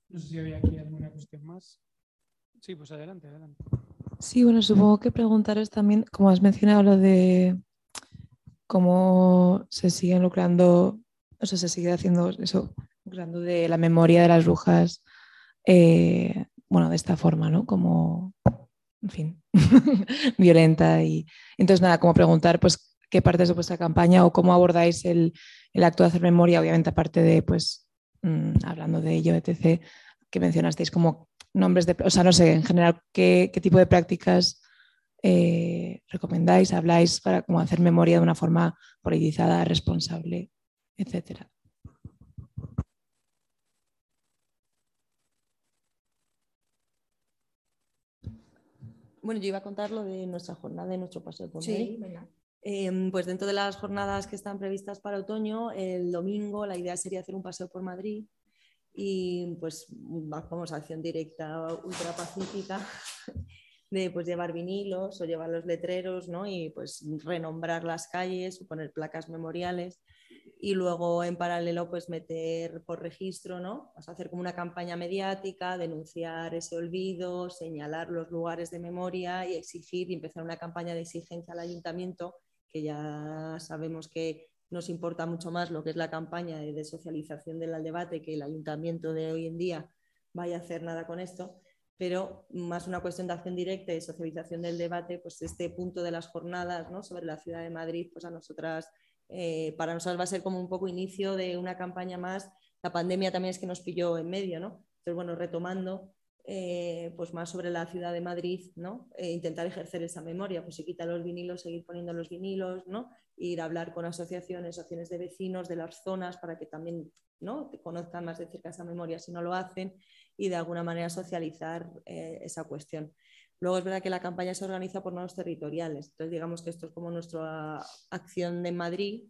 B: No sé si había aquí alguna cuestión más. Sí, pues adelante, adelante.
F: Sí, bueno, supongo que preguntaros también, como has mencionado lo de cómo se siguen lucrando, o sea, se sigue haciendo eso, lucrando de la memoria de las brujas eh, bueno, de esta forma, ¿no? Como, en fin, violenta. Y entonces, nada, como preguntar, pues, qué partes de vuestra campaña o cómo abordáis el, acto de hacer memoria, obviamente, aparte de, pues, mm, hablando de ello, etc., que mencionasteis como nombres de, o sea, no sé, en general, qué, tipo de prácticas eh, recomendáis, habláis para como hacer memoria de una forma politizada, responsable, etcétera.
C: Bueno, yo iba a contar lo de nuestra jornada, de nuestro paseo por sí, em, pues dentro de las jornadas que están previstas para otoño, el domingo la idea sería hacer un paseo por Madrid y pues vamos a acción directa ultra pacífica de pues llevar vinilos o llevar los letreros ¿no? y pues renombrar las calles o poner placas memoriales y luego en paralelo pues meter por registro, ¿no? hacer como una campaña mediática, denunciar ese olvido, señalar los lugares de memoria y exigir y empezar una campaña de exigencia al ayuntamiento, que ya sabemos que nos importa mucho más lo que es la campaña de socialización del debate que el ayuntamiento de hoy en día vaya a hacer nada con esto. pero más una cuestión de acción directa y socialización del debate, pues este punto de las jornadas ¿no? sobre la ciudad de Madrid, pues a nosotras, eh, para nosotras va a ser como un poco inicio de una campaña más. La pandemia también es que nos pilló en medio, ¿no? Entonces, bueno, retomando, eh, pues más sobre la ciudad de Madrid, ¿no? E intentar ejercer esa memoria, pues se quita los vinilos, seguir poniendo los vinilos, ¿no? Ir a hablar con asociaciones, asociaciones de vecinos de las zonas para que también, ¿no? Te conozcan más de cerca esa memoria si no lo hacen y de alguna manera socializar eh, esa cuestión. Luego es verdad que la campaña se organiza por nodos territoriales, entonces digamos que esto es como nuestra acción de Madrid,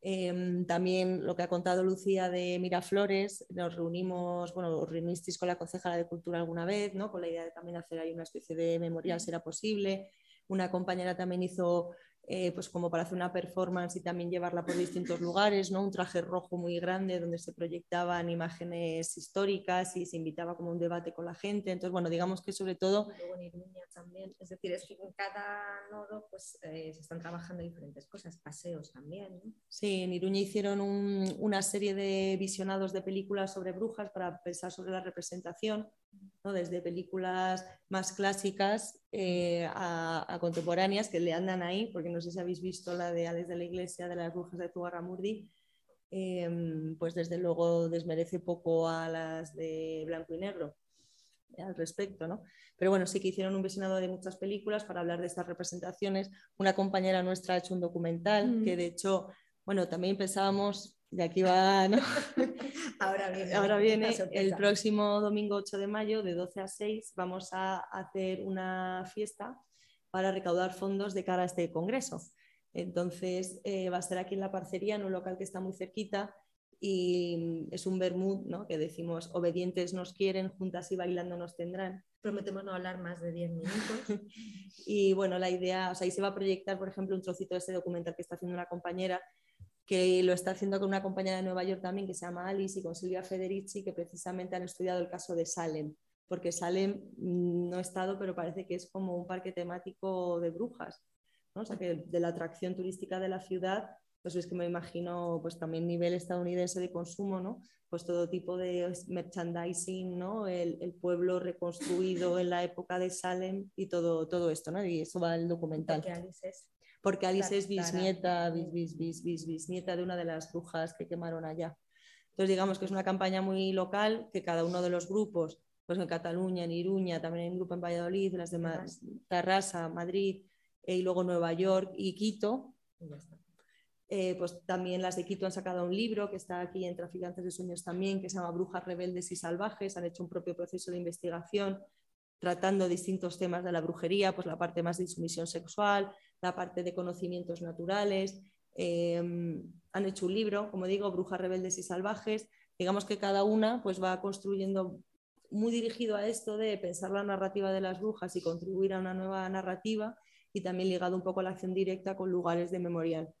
C: Em, también lo que ha contado Lucía de Miraflores, nos reunimos, bueno, os reunisteis con la concejala de Cultura alguna vez, ¿no? con la idea de también hacer ahí una especie de memorial, si era posible. Una compañera también hizo eh, pues como para hacer una performance y también llevarla por distintos lugares, ¿no? Un traje rojo muy grande donde se proyectaban imágenes históricas y se invitaba como un debate con la gente. Entonces, bueno, digamos que sobre todo...
D: Luego en Iruña también, es decir, es que en cada nodo pues eh, se están trabajando diferentes cosas, paseos también.
C: Sí, en Iruña hicieron una serie de visionados de películas sobre brujas para pensar sobre la representación desde películas más clásicas eh, a, contemporáneas que le andan ahí, porque no sé si habéis visto la de Alex de la Iglesia de las brujas de Zugarramurdi, em, pues desde luego desmerece poco a las de blanco y negro eh, al respecto, ¿no? Pero bueno, sí que hicieron un visionado de muchas películas para hablar de estas representaciones. Una compañera nuestra ha hecho un documental mm. que de hecho, bueno, también pensábamos de aquí va, ¿no?
D: Ahora viene.
C: Ahora viene el próximo domingo 8 de mayo, de 12 a 6, vamos a hacer una fiesta para recaudar fondos de cara a este congreso. Entonces, eh, va a ser aquí en la parcería, en un local que está muy cerquita, y es un vermut, ¿no? Que decimos, obedientes nos quieren, juntas y bailando nos tendrán.
D: Prometemos no hablar más de 10 minutos.
C: y bueno, la idea, o sea, ahí se va a proyectar, por ejemplo, un trocito de ese documental que está haciendo una compañera que lo está haciendo con una compañera de Nueva York también que se llama Alice y con Silvia Federici, que precisamente han estudiado el caso de Salem, porque Salem mm, no ha estado, pero parece que es como un parque temático de brujas, ¿no? o sea, que de la atracción turística de la ciudad, pues es que me imagino pues también nivel estadounidense de consumo, ¿no? Pues todo tipo de merchandising, ¿no? El, pueblo reconstruido en la época de Salem y todo, todo esto, ¿no? Y eso va el documental.
D: Alice es
C: porque Alice es bisnieta, bis, bis, bis, bisnieta de una de las brujas que quemaron allá. Entonces, digamos que es una campaña muy local, que cada uno de los grupos, pues en Cataluña, en Iruña, también hay un grupo en Valladolid, las de Tarrasa, Madrid, eh, y luego Nueva York y Quito. Eh, pues también las de Quito han sacado un libro que está aquí en Traficantes de Sueños también, que se llama Brujas Rebeldes y Salvajes. Han hecho un propio proceso de investigación tratando distintos temas de la brujería, pues la parte más de insumisión sexual, la parte de conocimientos naturales. Em, han hecho un libro, como digo, Brujas Rebeldes y Salvajes. Digamos que cada una pues, va construyendo muy dirigido a esto de pensar la narrativa de las brujas y contribuir a una nueva narrativa y también ligado un poco a la acción directa con lugares de memorial.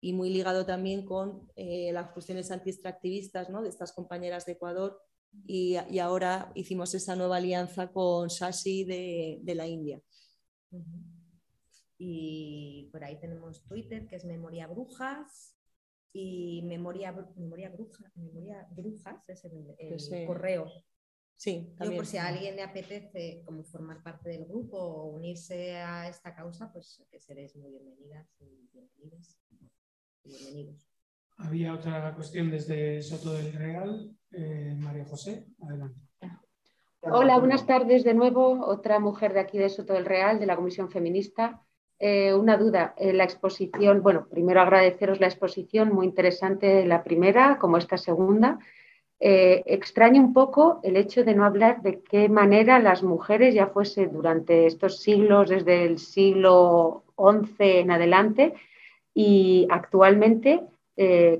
C: Y muy ligado también con eh, las cuestiones anti-extractivistas ¿no? de estas compañeras de Ecuador y, ahora hicimos esa nueva alianza con Shashi de, de la India.
D: Y por ahí tenemos Twitter, que es Memoria Brujas, y Memoria, memoria, Bruja, memoria Brujas, es el, correo.
C: Sí,
D: también. por si a alguien le apetece como formar parte del grupo o unirse a esta causa, pues que seréis muy bienvenidas y bienvenidos. bienvenidos.
B: Había otra cuestión desde Soto del Real. Eh, María José, adelante.
I: Hola, buenas tardes de nuevo. Otra mujer de aquí de Soto del Real, de la Comisión Feminista. Eh, una duda, eh, la exposición, bueno, primero agradeceros la exposición, muy interesante la primera como esta segunda. Eh, extraño un poco el hecho de no hablar de qué manera las mujeres, ya fuese durante estos siglos, desde el siglo XI en adelante y actualmente,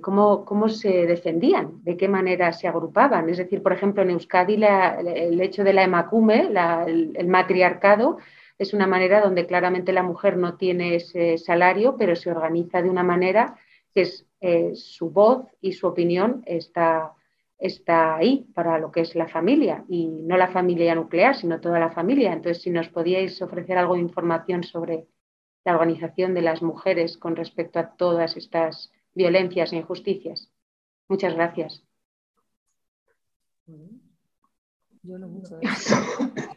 I: cómo, se defendían, de qué manera se agrupaban. Es decir, por ejemplo, en Euskadi el hecho de la emacume, el matriarcado, es una manera donde claramente la mujer no tiene ese salario, pero se organiza de una manera que es, eh, su voz y su opinión está, está ahí para lo que es la familia y no la familia nuclear, sino toda la familia. Entonces, si nos podíais ofrecer algo de información sobre la organización de las mujeres con respecto a todas estas violencias e injusticias. Muchas gracias.
C: Yo no mucho.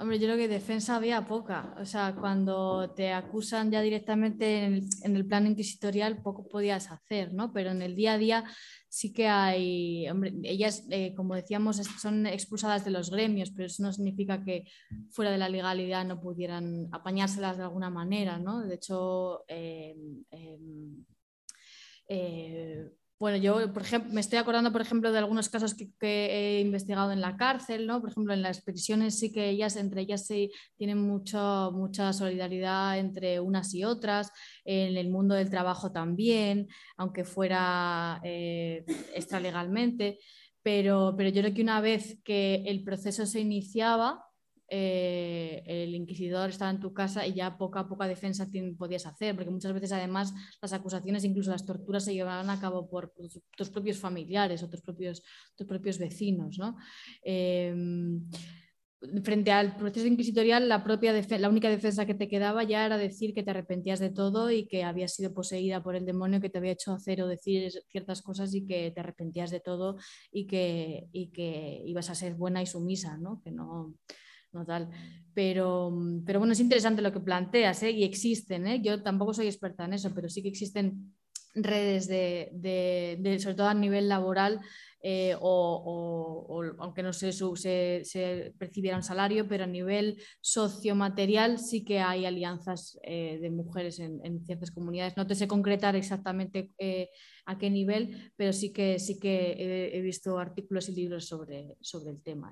E: Hombre, yo creo que defensa había poca. O sea, cuando te acusan ya directamente en el, en plano inquisitorial, poco podías hacer, ¿no? Pero en el día a día sí que hay, hombre, ellas, eh, como decíamos, son expulsadas de los gremios, pero eso no significa que fuera de la legalidad no pudieran apañárselas de alguna manera, ¿no? De hecho, eh, eh, bueno, yo, por ejemplo, me estoy acordando, por ejemplo, de algunos casos que, he investigado en la cárcel, ¿no? Por ejemplo, en las prisiones sí que ellas, entre ellas sí tienen mucho, mucha solidaridad entre unas y otras, en el mundo del trabajo también, aunque fuera eh, extralegalmente, pero, pero yo creo que una vez que el proceso se iniciaba, eh, el inquisidor estaba en tu casa y ya poca poca defensa podías hacer, porque muchas veces además las acusaciones, incluso las torturas, se llevaban a cabo por tus, propios familiares o tus propios, tus propios vecinos. ¿no? Em, frente al proceso inquisitorial, la, propia la única defensa que te quedaba ya era decir que te arrepentías de todo y que habías sido poseída por el demonio que te había hecho hacer o decir ciertas cosas y que te arrepentías de todo y que, y que ibas a ser buena y sumisa, ¿no? que no, no tal. Pero, pero bueno, es interesante lo que planteas ¿eh? y existen. ¿eh? Yo tampoco soy experta en eso, pero sí que existen redes de, de, sobre todo a nivel laboral, eh, o, aunque no se, se, se, percibiera un salario, pero a nivel sociomaterial sí que hay alianzas de mujeres en, en, ciertas comunidades. No te sé concretar exactamente a qué nivel, pero sí que, sí que he, he, visto artículos y libros sobre, sobre el tema.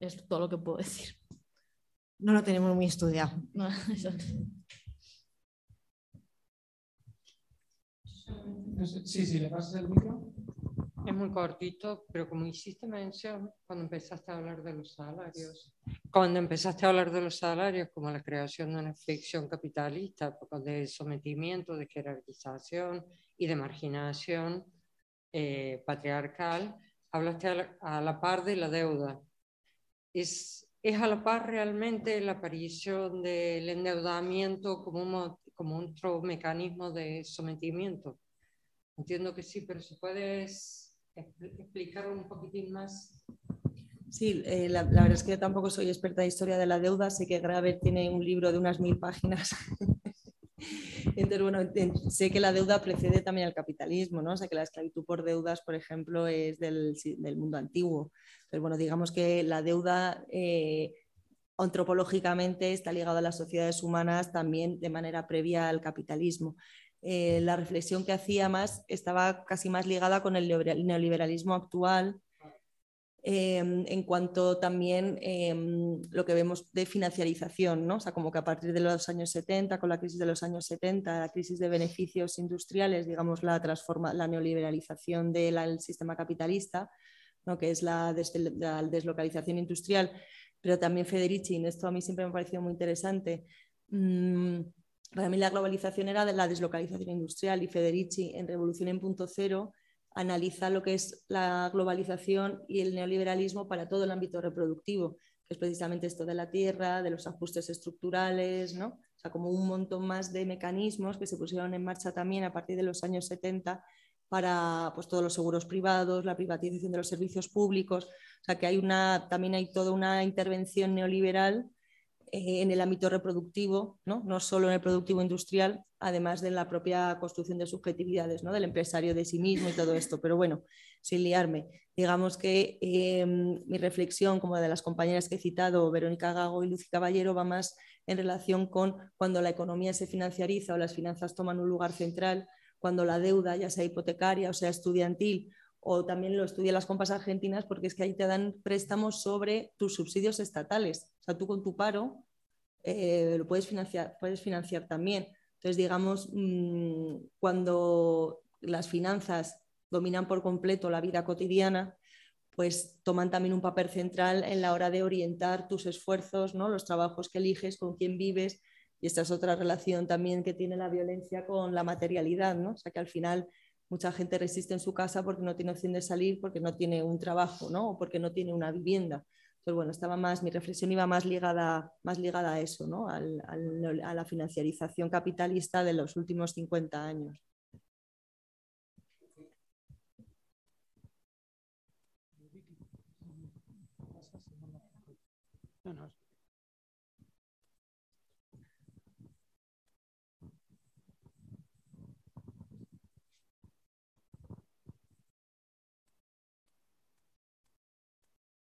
E: Es todo lo que puedo decir.
C: No lo tenemos muy estudiado.
B: Sí, sí, le pasas el micro.
J: Es muy cortito, pero como hiciste mención cuando empezaste a hablar de los salarios, cuando empezaste a hablar de los salarios como la creación de una ficción capitalista, de sometimiento, de jerarquización y de marginación eh, patriarcal, hablaste a la par de la deuda es, es a la par realmente la aparición del endeudamiento como, un, como otro mecanismo de sometimiento. Entiendo que sí, pero si puedes explicar un poquitín más.
C: Sí, eh, la, verdad es que yo tampoco soy experta en historia de la deuda, sé que Graver tiene un libro de unas mil páginas Entonces, sé que la deuda precede también al capitalismo, ¿no? O que la esclavitud por deudas, por ejemplo, es del, mundo antiguo. Pero bueno, digamos que la deuda eh, antropológicamente está ligada a las sociedades humanas también de manera previa al capitalismo. Eh, la reflexión que hacía más estaba casi más ligada con el neoliberalismo actual Em, en cuanto también em, lo que vemos de financiarización, ¿no? o sea, como que a partir de los años 70, con la crisis de los años 70, la crisis de beneficios industriales, digamos, la, transforma, la neoliberalización del sistema capitalista, ¿no? que es la, deslocalización industrial, pero también Federici, esto a mí siempre me ha parecido muy interesante, mm, para mí la globalización era de la deslocalización industrial y Federici en Revolución en punto cero analiza lo que es la globalización y el neoliberalismo para todo el ámbito reproductivo, que es precisamente esto de la tierra, de los ajustes estructurales, ¿no? O sea, como un montón más de mecanismos que se pusieron en marcha también a partir de los años 70 para pues, todos los seguros privados, la privatización de los servicios públicos, o sea que hay una, también hay toda una intervención neoliberal eh, en el ámbito reproductivo, ¿no? no solo en el productivo industrial, además de la propia construcción de subjetividades, ¿no? del empresario de sí mismo y todo esto. Pero bueno, sin liarme, digamos que em, mi reflexión, como de las compañeras que he citado, Verónica Gago y Lucy Caballero, va más en relación con cuando la economía se financiariza o las finanzas toman un lugar central, cuando la deuda, ya sea hipotecaria o sea estudiantil, o también lo estudian las compas argentinas porque es que ahí te dan préstamos sobre tus subsidios estatales. O sea, tú con tu paro eh, lo puedes financiar, puedes financiar también. Entonces, digamos, mm, cuando las finanzas dominan por completo la vida cotidiana, pues toman también un papel central en la hora de orientar tus esfuerzos, ¿no? los trabajos que eliges, con quién vives. Y esta es otra relación también que tiene la violencia con la materialidad, ¿no? O sea que al final mucha gente resiste en su casa porque no tiene opción de salir, porque no tiene un trabajo, ¿no? Porque no tiene una vivienda. Entonces, bueno, estaba más, mi reflexión iba más ligada, más ligada a eso, ¿no? a la financiarización capitalista de los últimos 50 años.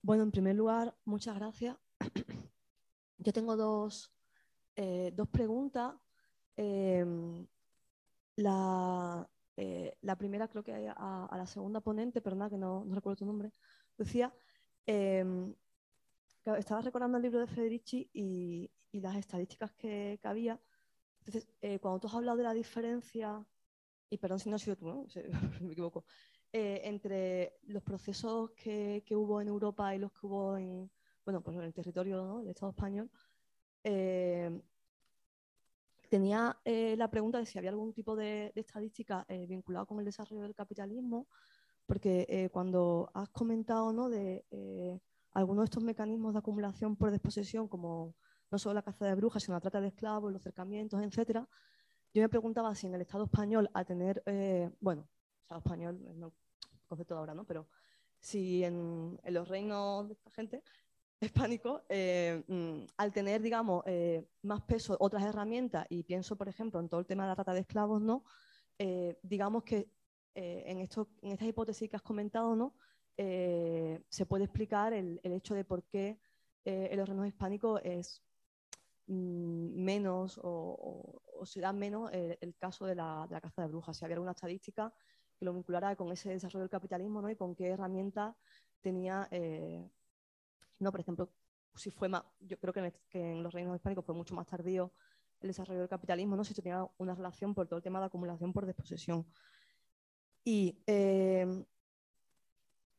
K: Bueno, en primer lugar, muchas gracias. Yo tengo dos, eh, dos preguntas. Em, la, eh, la, primera creo que a, a, la segunda ponente, perdona que no, recuerdo tu nombre, Lucía, em, estaba recordando el libro de Federici y, y las estadísticas que, que había. Entonces, eh, cuando tú has hablado de la diferencia, y perdón si no ha sido tú, ¿no? me equivoco, eh, entre los procesos que, que, hubo en Europa y los que hubo en, bueno, pues en el territorio del Estado español, eh, tenía eh, la pregunta de si había algún tipo de, estadística vinculado con el desarrollo del capitalismo, porque cuando has comentado ¿no? de algunos de estos mecanismos de acumulación por desposesión, como no solo la caza de brujas, sino la trata de esclavos, los cercamientos, etcétera, yo me preguntaba si en el Estado español, a tener, bueno, Estado español, concepto de ahora, ¿no? Pero si en, en los reinos de esta gente hispánico, eh, mm, al tener, digamos, eh, más peso otras herramientas, y pienso, por ejemplo, en todo el tema de la trata de esclavos, ¿no? Eh, digamos que en, esto, en estas hipótesis que has comentado, ¿no? se puede explicar el, el, hecho de por qué en los reinos hispánicos es mm, menos o, o, se da menos el caso de la, de la, caza de brujas. Si había alguna estadística que lo vinculara con ese desarrollo del capitalismo ¿no? y con qué herramientas tenía ¿no? Por ejemplo, si fue más, yo creo que en, los reinos hispánicos fue mucho más tardío el desarrollo del capitalismo, ¿no? si tenía una relación por todo el tema de acumulación por desposesión. Y eh,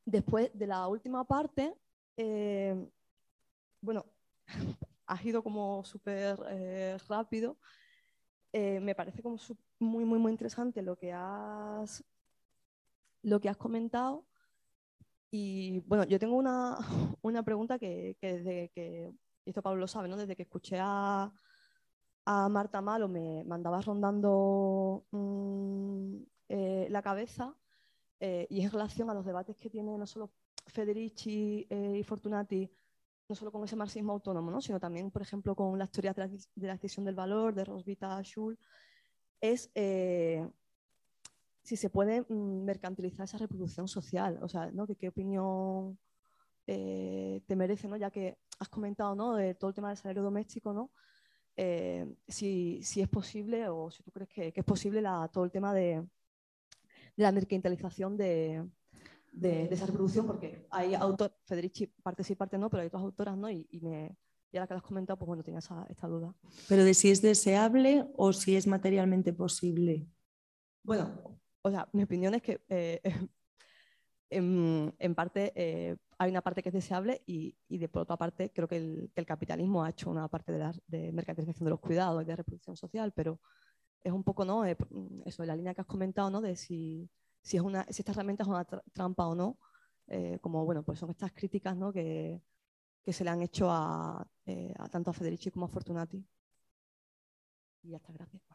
K: después de la última parte, eh, bueno, ha ido como súper eh, rápido. me parece como muy, muy, muy interesante lo que has, lo que has comentado y bueno, yo tengo una, una pregunta que, que, desde que, y esto Pablo lo sabe, ¿no? desde que escuché a, a Marta Malo me, me andaba rondando mmm, eh, la cabeza eh, y en relación a los debates que tiene no solo Federici eh, y Fortunati, no solo con ese marxismo autónomo, ¿no? sino también, por ejemplo, con las teorías de la, de del valor de Rosvita Schul, es si se puede mm, mercantilizar esa reproducción social, o sea, ¿no? ¿Qué, opinión eh, te merece, ¿no? Ya que has comentado, ¿no? De todo el tema del salario doméstico, ¿no? Eh, si, si, es posible o si tú crees que, que es posible la, todo el tema de, de la mercantilización de, de, de, esa reproducción, porque hay autores, Federici parte sí, parte no, pero hay otras autoras, ¿no? Y, y me, y ahora que lo has comentado, pues bueno, tenía esa, esta duda.
C: Pero de si es deseable o si es materialmente posible.
K: Bueno, o sea, mi opinión es que eh, en, parte eh, hay una parte que es deseable y, y, de por otra parte creo que el, capitalismo ha hecho una parte de, la, de mercantilización de los cuidados y de reproducción social, pero es un poco, ¿no? Eh, eso, la línea que has comentado, ¿no? De si, si, es una, si esta herramienta es una tra trampa o no, como, bueno, pues son estas críticas, ¿no? Que, que se le han hecho a, a tanto a Federici como a Fortunati. Y ya está, gracias.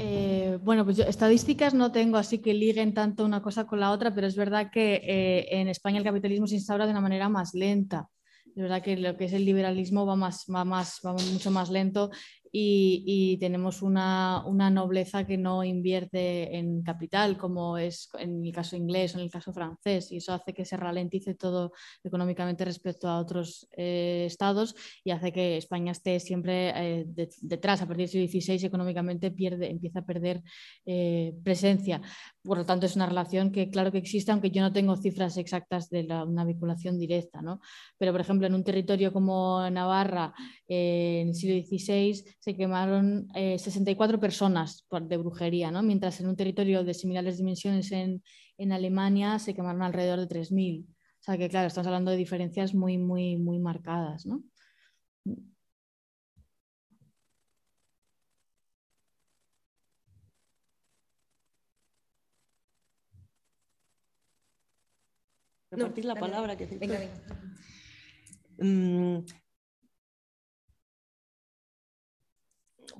E: Eh, bueno, pues yo, estadísticas no tengo, así que liguen tanto una cosa con la otra, pero es verdad que eh, en España el capitalismo se instaura de una manera más lenta. Es verdad que lo que es el liberalismo va, más, va, más, va mucho más lento y, y tenemos una, una, nobleza que no invierte en capital, como es en el caso inglés o en el caso francés, y eso hace que se ralentice todo económicamente respecto a otros eh, estados y hace que España esté siempre eh, de, detrás. A partir del siglo XVI económicamente pierde, empieza a perder eh, presencia. Por lo tanto, es una relación que claro que existe, aunque yo no tengo cifras exactas de la, una vinculación directa. ¿no? Pero, por ejemplo, en un territorio como Navarra, en el siglo XVI, se quemaron eh, 64 personas de brujería, ¿no? mientras en un territorio de similares dimensiones en, en Alemania se quemaron alrededor de 3.000. O sea que, claro, estamos hablando de diferencias muy, muy, muy marcadas. ¿no?
C: Repartir no, la palabra que
D: venga, venga.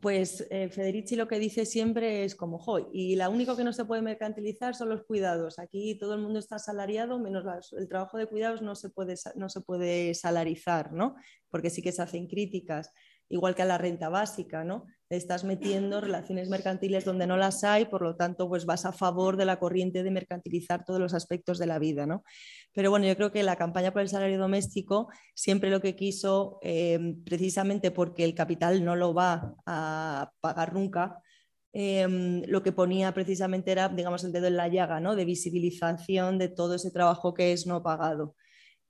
C: Pues eh, Federici lo que dice siempre es como, hoy y la único que no se puede mercantilizar son los cuidados. Aquí todo el mundo está asalariado, menos el trabajo de cuidados no se puede, no se puede salarizar, ¿no? Porque sí que se hacen críticas. igual que a la renta básica, ¿no? Estás metiendo relaciones mercantiles donde no las hay, por lo tanto, pues vas a favor de la corriente de mercantilizar todos los aspectos de la vida, ¿no? Pero bueno, yo creo que la campaña por el salario doméstico siempre lo que quiso, eh, precisamente porque el capital no lo va a pagar nunca, em, lo que ponía precisamente era, digamos, el dedo en la llaga, ¿no? De visibilización de todo ese trabajo que es no pagado.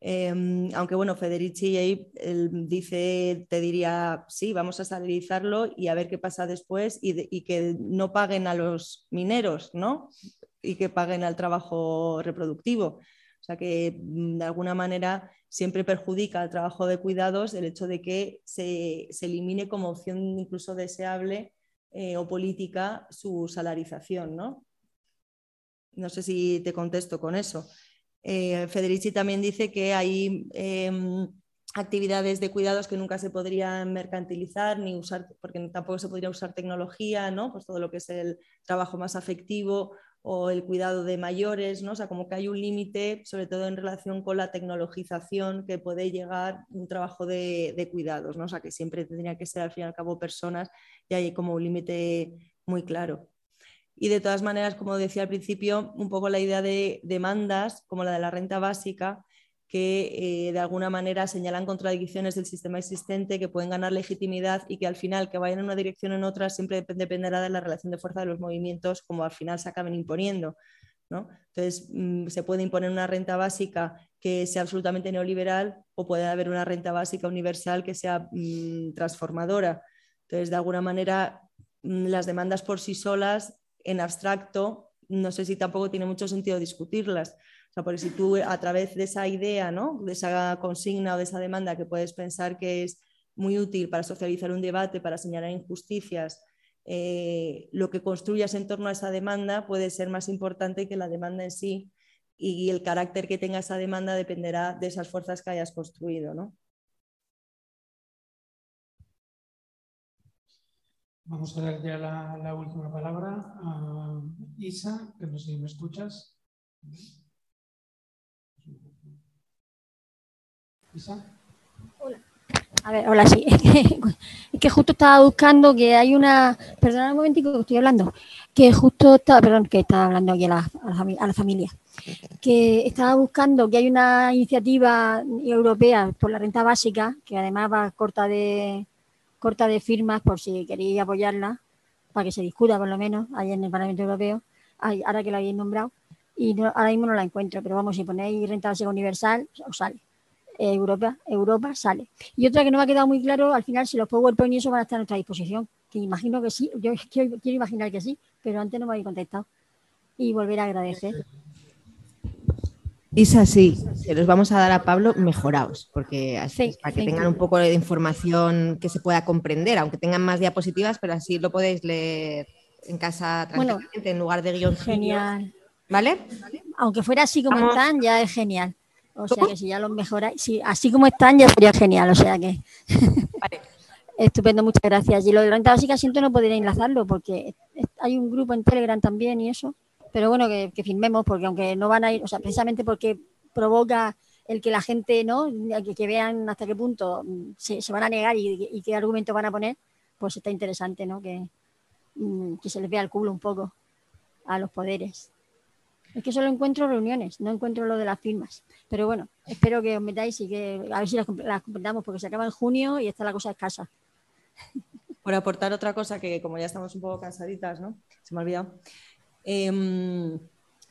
C: Em, aunque bueno, Federici dice, te diría, sí, vamos a salarizarlo y a ver qué pasa después y, que no paguen a los mineros, ¿no? Y que paguen al trabajo reproductivo. O sea que mm, de alguna manera siempre perjudica al trabajo de cuidados el hecho de que se, elimine como opción incluso deseable eh, o política su salarización, ¿no? No sé si te contesto con eso. Eh, Federici también dice que hay em, actividades de cuidados que nunca se podrían mercantilizar ni usar, porque tampoco se podría usar tecnología, ¿no? Pues todo lo que es el trabajo más afectivo o el cuidado de mayores, ¿no? O sea, como que hay un límite, sobre todo en relación con la tecnologización que puede llegar un trabajo de, cuidados, ¿no? O sea, que siempre tendría que ser al fin y al cabo personas y hay como un límite muy claro. Y de todas maneras, como decía al principio, un poco la idea de demandas, como la de la renta básica, que eh, de alguna manera señalan contradicciones del sistema existente, que pueden ganar legitimidad y que al final, que vayan en una dirección o en otra, siempre dependerá de la relación de fuerza de los movimientos, como al final se acaben imponiendo. ¿no? Entonces, mm, se puede imponer una renta básica que sea absolutamente neoliberal o puede haber una renta básica universal que sea mm, transformadora. Entonces, de alguna manera, mm, las demandas por sí solas en abstracto, no sé si tampoco tiene mucho sentido discutirlas. O sea, porque si tú a través de esa idea, ¿no? de esa consigna o de esa demanda que puedes pensar que es muy útil para socializar un debate, para señalar injusticias, eh, lo que construyas en torno a esa demanda puede ser más importante que la demanda en sí y el carácter que tenga esa demanda dependerá de esas fuerzas que hayas construido. ¿no?
B: Vamos a dar ya la, última palabra a Isa, que no sé si me escuchas.
H: Isa. Hola. A ver, hola, sí. es que justo estaba buscando que hay una. Perdona un momentico que estoy hablando. Que justo estaba. Perdón, que estaba hablando aquí a la, a la familia. Que estaba buscando que hay una iniciativa europea por la renta básica, que además va corta de corta de firmas por si queréis apoyarla, para que se discuta por lo menos ahí en el Parlamento Europeo, ahora que la habéis nombrado, y ahora mismo no la encuentro, pero vamos, si ponéis renta básica universal, os sale. Europa, Europa sale. Y otra que no me ha quedado muy claro, al final, si los PowerPoint y eso van a estar a nuestra disposición, que imagino que sí, yo quiero, quiero imaginar que sí, pero antes no me habéis contestado. Y volver a agradecer.
D: Isa, sí, se los vamos a dar a Pablo mejorados, porque así, para que tengan un poco de información que se pueda comprender, aunque tengan más diapositivas, pero así lo podéis leer en casa tranquilamente en lugar de guion.
H: Genial.
D: ¿Vale?
H: Aunque fuera así como están, ya es genial. O sea que si ya los mejoráis, sí, así como están, ya sería genial. O sea que. Vale. Estupendo, muchas gracias. Y lo de renta básica siento no podría enlazarlo porque hay un grupo en Telegram también y eso pero bueno, que, firmemos, porque aunque no van a ir, o sea, precisamente porque provoca el que la gente, ¿no? Que, vean hasta qué punto se, van a negar y, qué argumento van a poner, pues está interesante, ¿no? Que, mm, que se les vea el culo un poco a los poderes. Es que solo encuentro reuniones, no encuentro lo de las firmas. Pero bueno, espero que os metáis y que a ver si las, las completamos, porque se acaba en junio y está la cosa escasa.
C: Por aportar otra cosa que como ya estamos un poco cansaditas, ¿no? Se me ha olvidado. Em,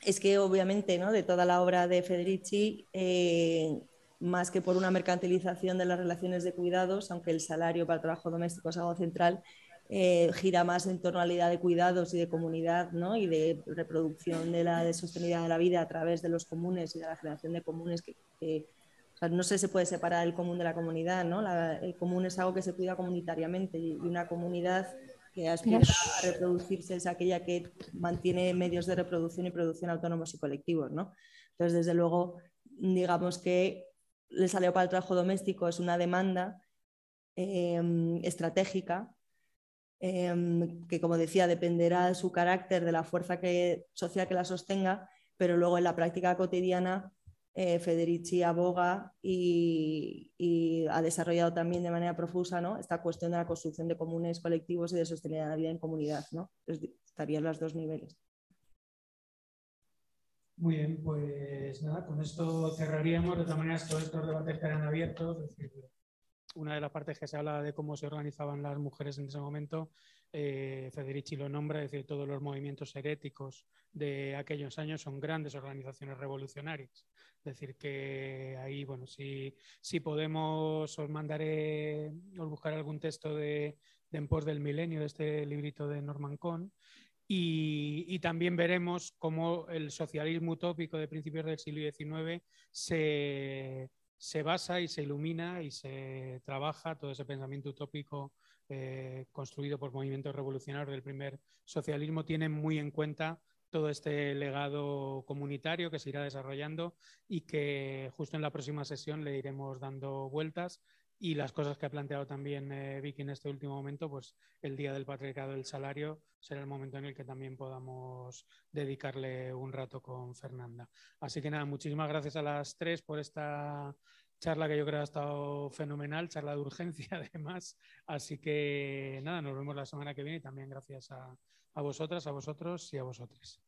C: es que obviamente ¿no? de toda la obra de Federici, eh, más que por una mercantilización de las relaciones de cuidados, aunque el salario para el trabajo doméstico es algo central, eh, gira más en torno a la idea de cuidados y de comunidad ¿no? y de reproducción de la de sostenibilidad de la vida a través de los comunes y de la generación de comunes que, no se, se puede separar el común de la comunidad, ¿no? el común es algo que se cuida comunitariamente y una comunidad que aspira a reproducirse es aquella que mantiene medios de reproducción y producción autónomos y colectivos. ¿no? Entonces, desde luego, digamos que el salario para el trabajo doméstico es una demanda em, estratégica em, que, como decía, dependerá de su carácter, de la fuerza que, social que la sostenga, pero luego en la práctica cotidiana eh, Federici aboga y, ha desarrollado también de manera profusa ¿no? esta cuestión de la construcción de comunes colectivos y de sostenibilidad de la vida en comunidad. ¿no? estarían los dos niveles.
B: Muy bien, pues nada, con esto cerraríamos. De todas maneras, todos estos debates quedan abiertos. Una de las partes que se habla de cómo se organizaban las mujeres en ese momento, eh, Federici lo nombra, es decir, todos los movimientos heréticos de aquellos años son grandes organizaciones revolucionarias. Es decir, que ahí, bueno, si, si podemos, os mandaré, os buscaré algún texto de, de En pos del milenio, de este librito de Norman Cohn, y, y, también veremos cómo el socialismo utópico de principios del siglo XIX se, se basa y se ilumina y se trabaja todo ese pensamiento utópico eh, construido por movimientos revolucionarios del primer socialismo, tiene muy en cuenta todo este legado comunitario que se irá desarrollando y que justo en la próxima sesión le iremos dando vueltas y las cosas que ha planteado también eh, Vicky en este último momento, pues el Día del Patriarcado del Salario será el momento en el que también podamos dedicarle un rato con Fernanda. Así que nada, muchísimas gracias a las tres por esta charla que yo creo ha estado fenomenal, charla de urgencia además. Así que nada, nos vemos la semana que viene y también gracias a, a vosotras, a vosotros y a vosotras.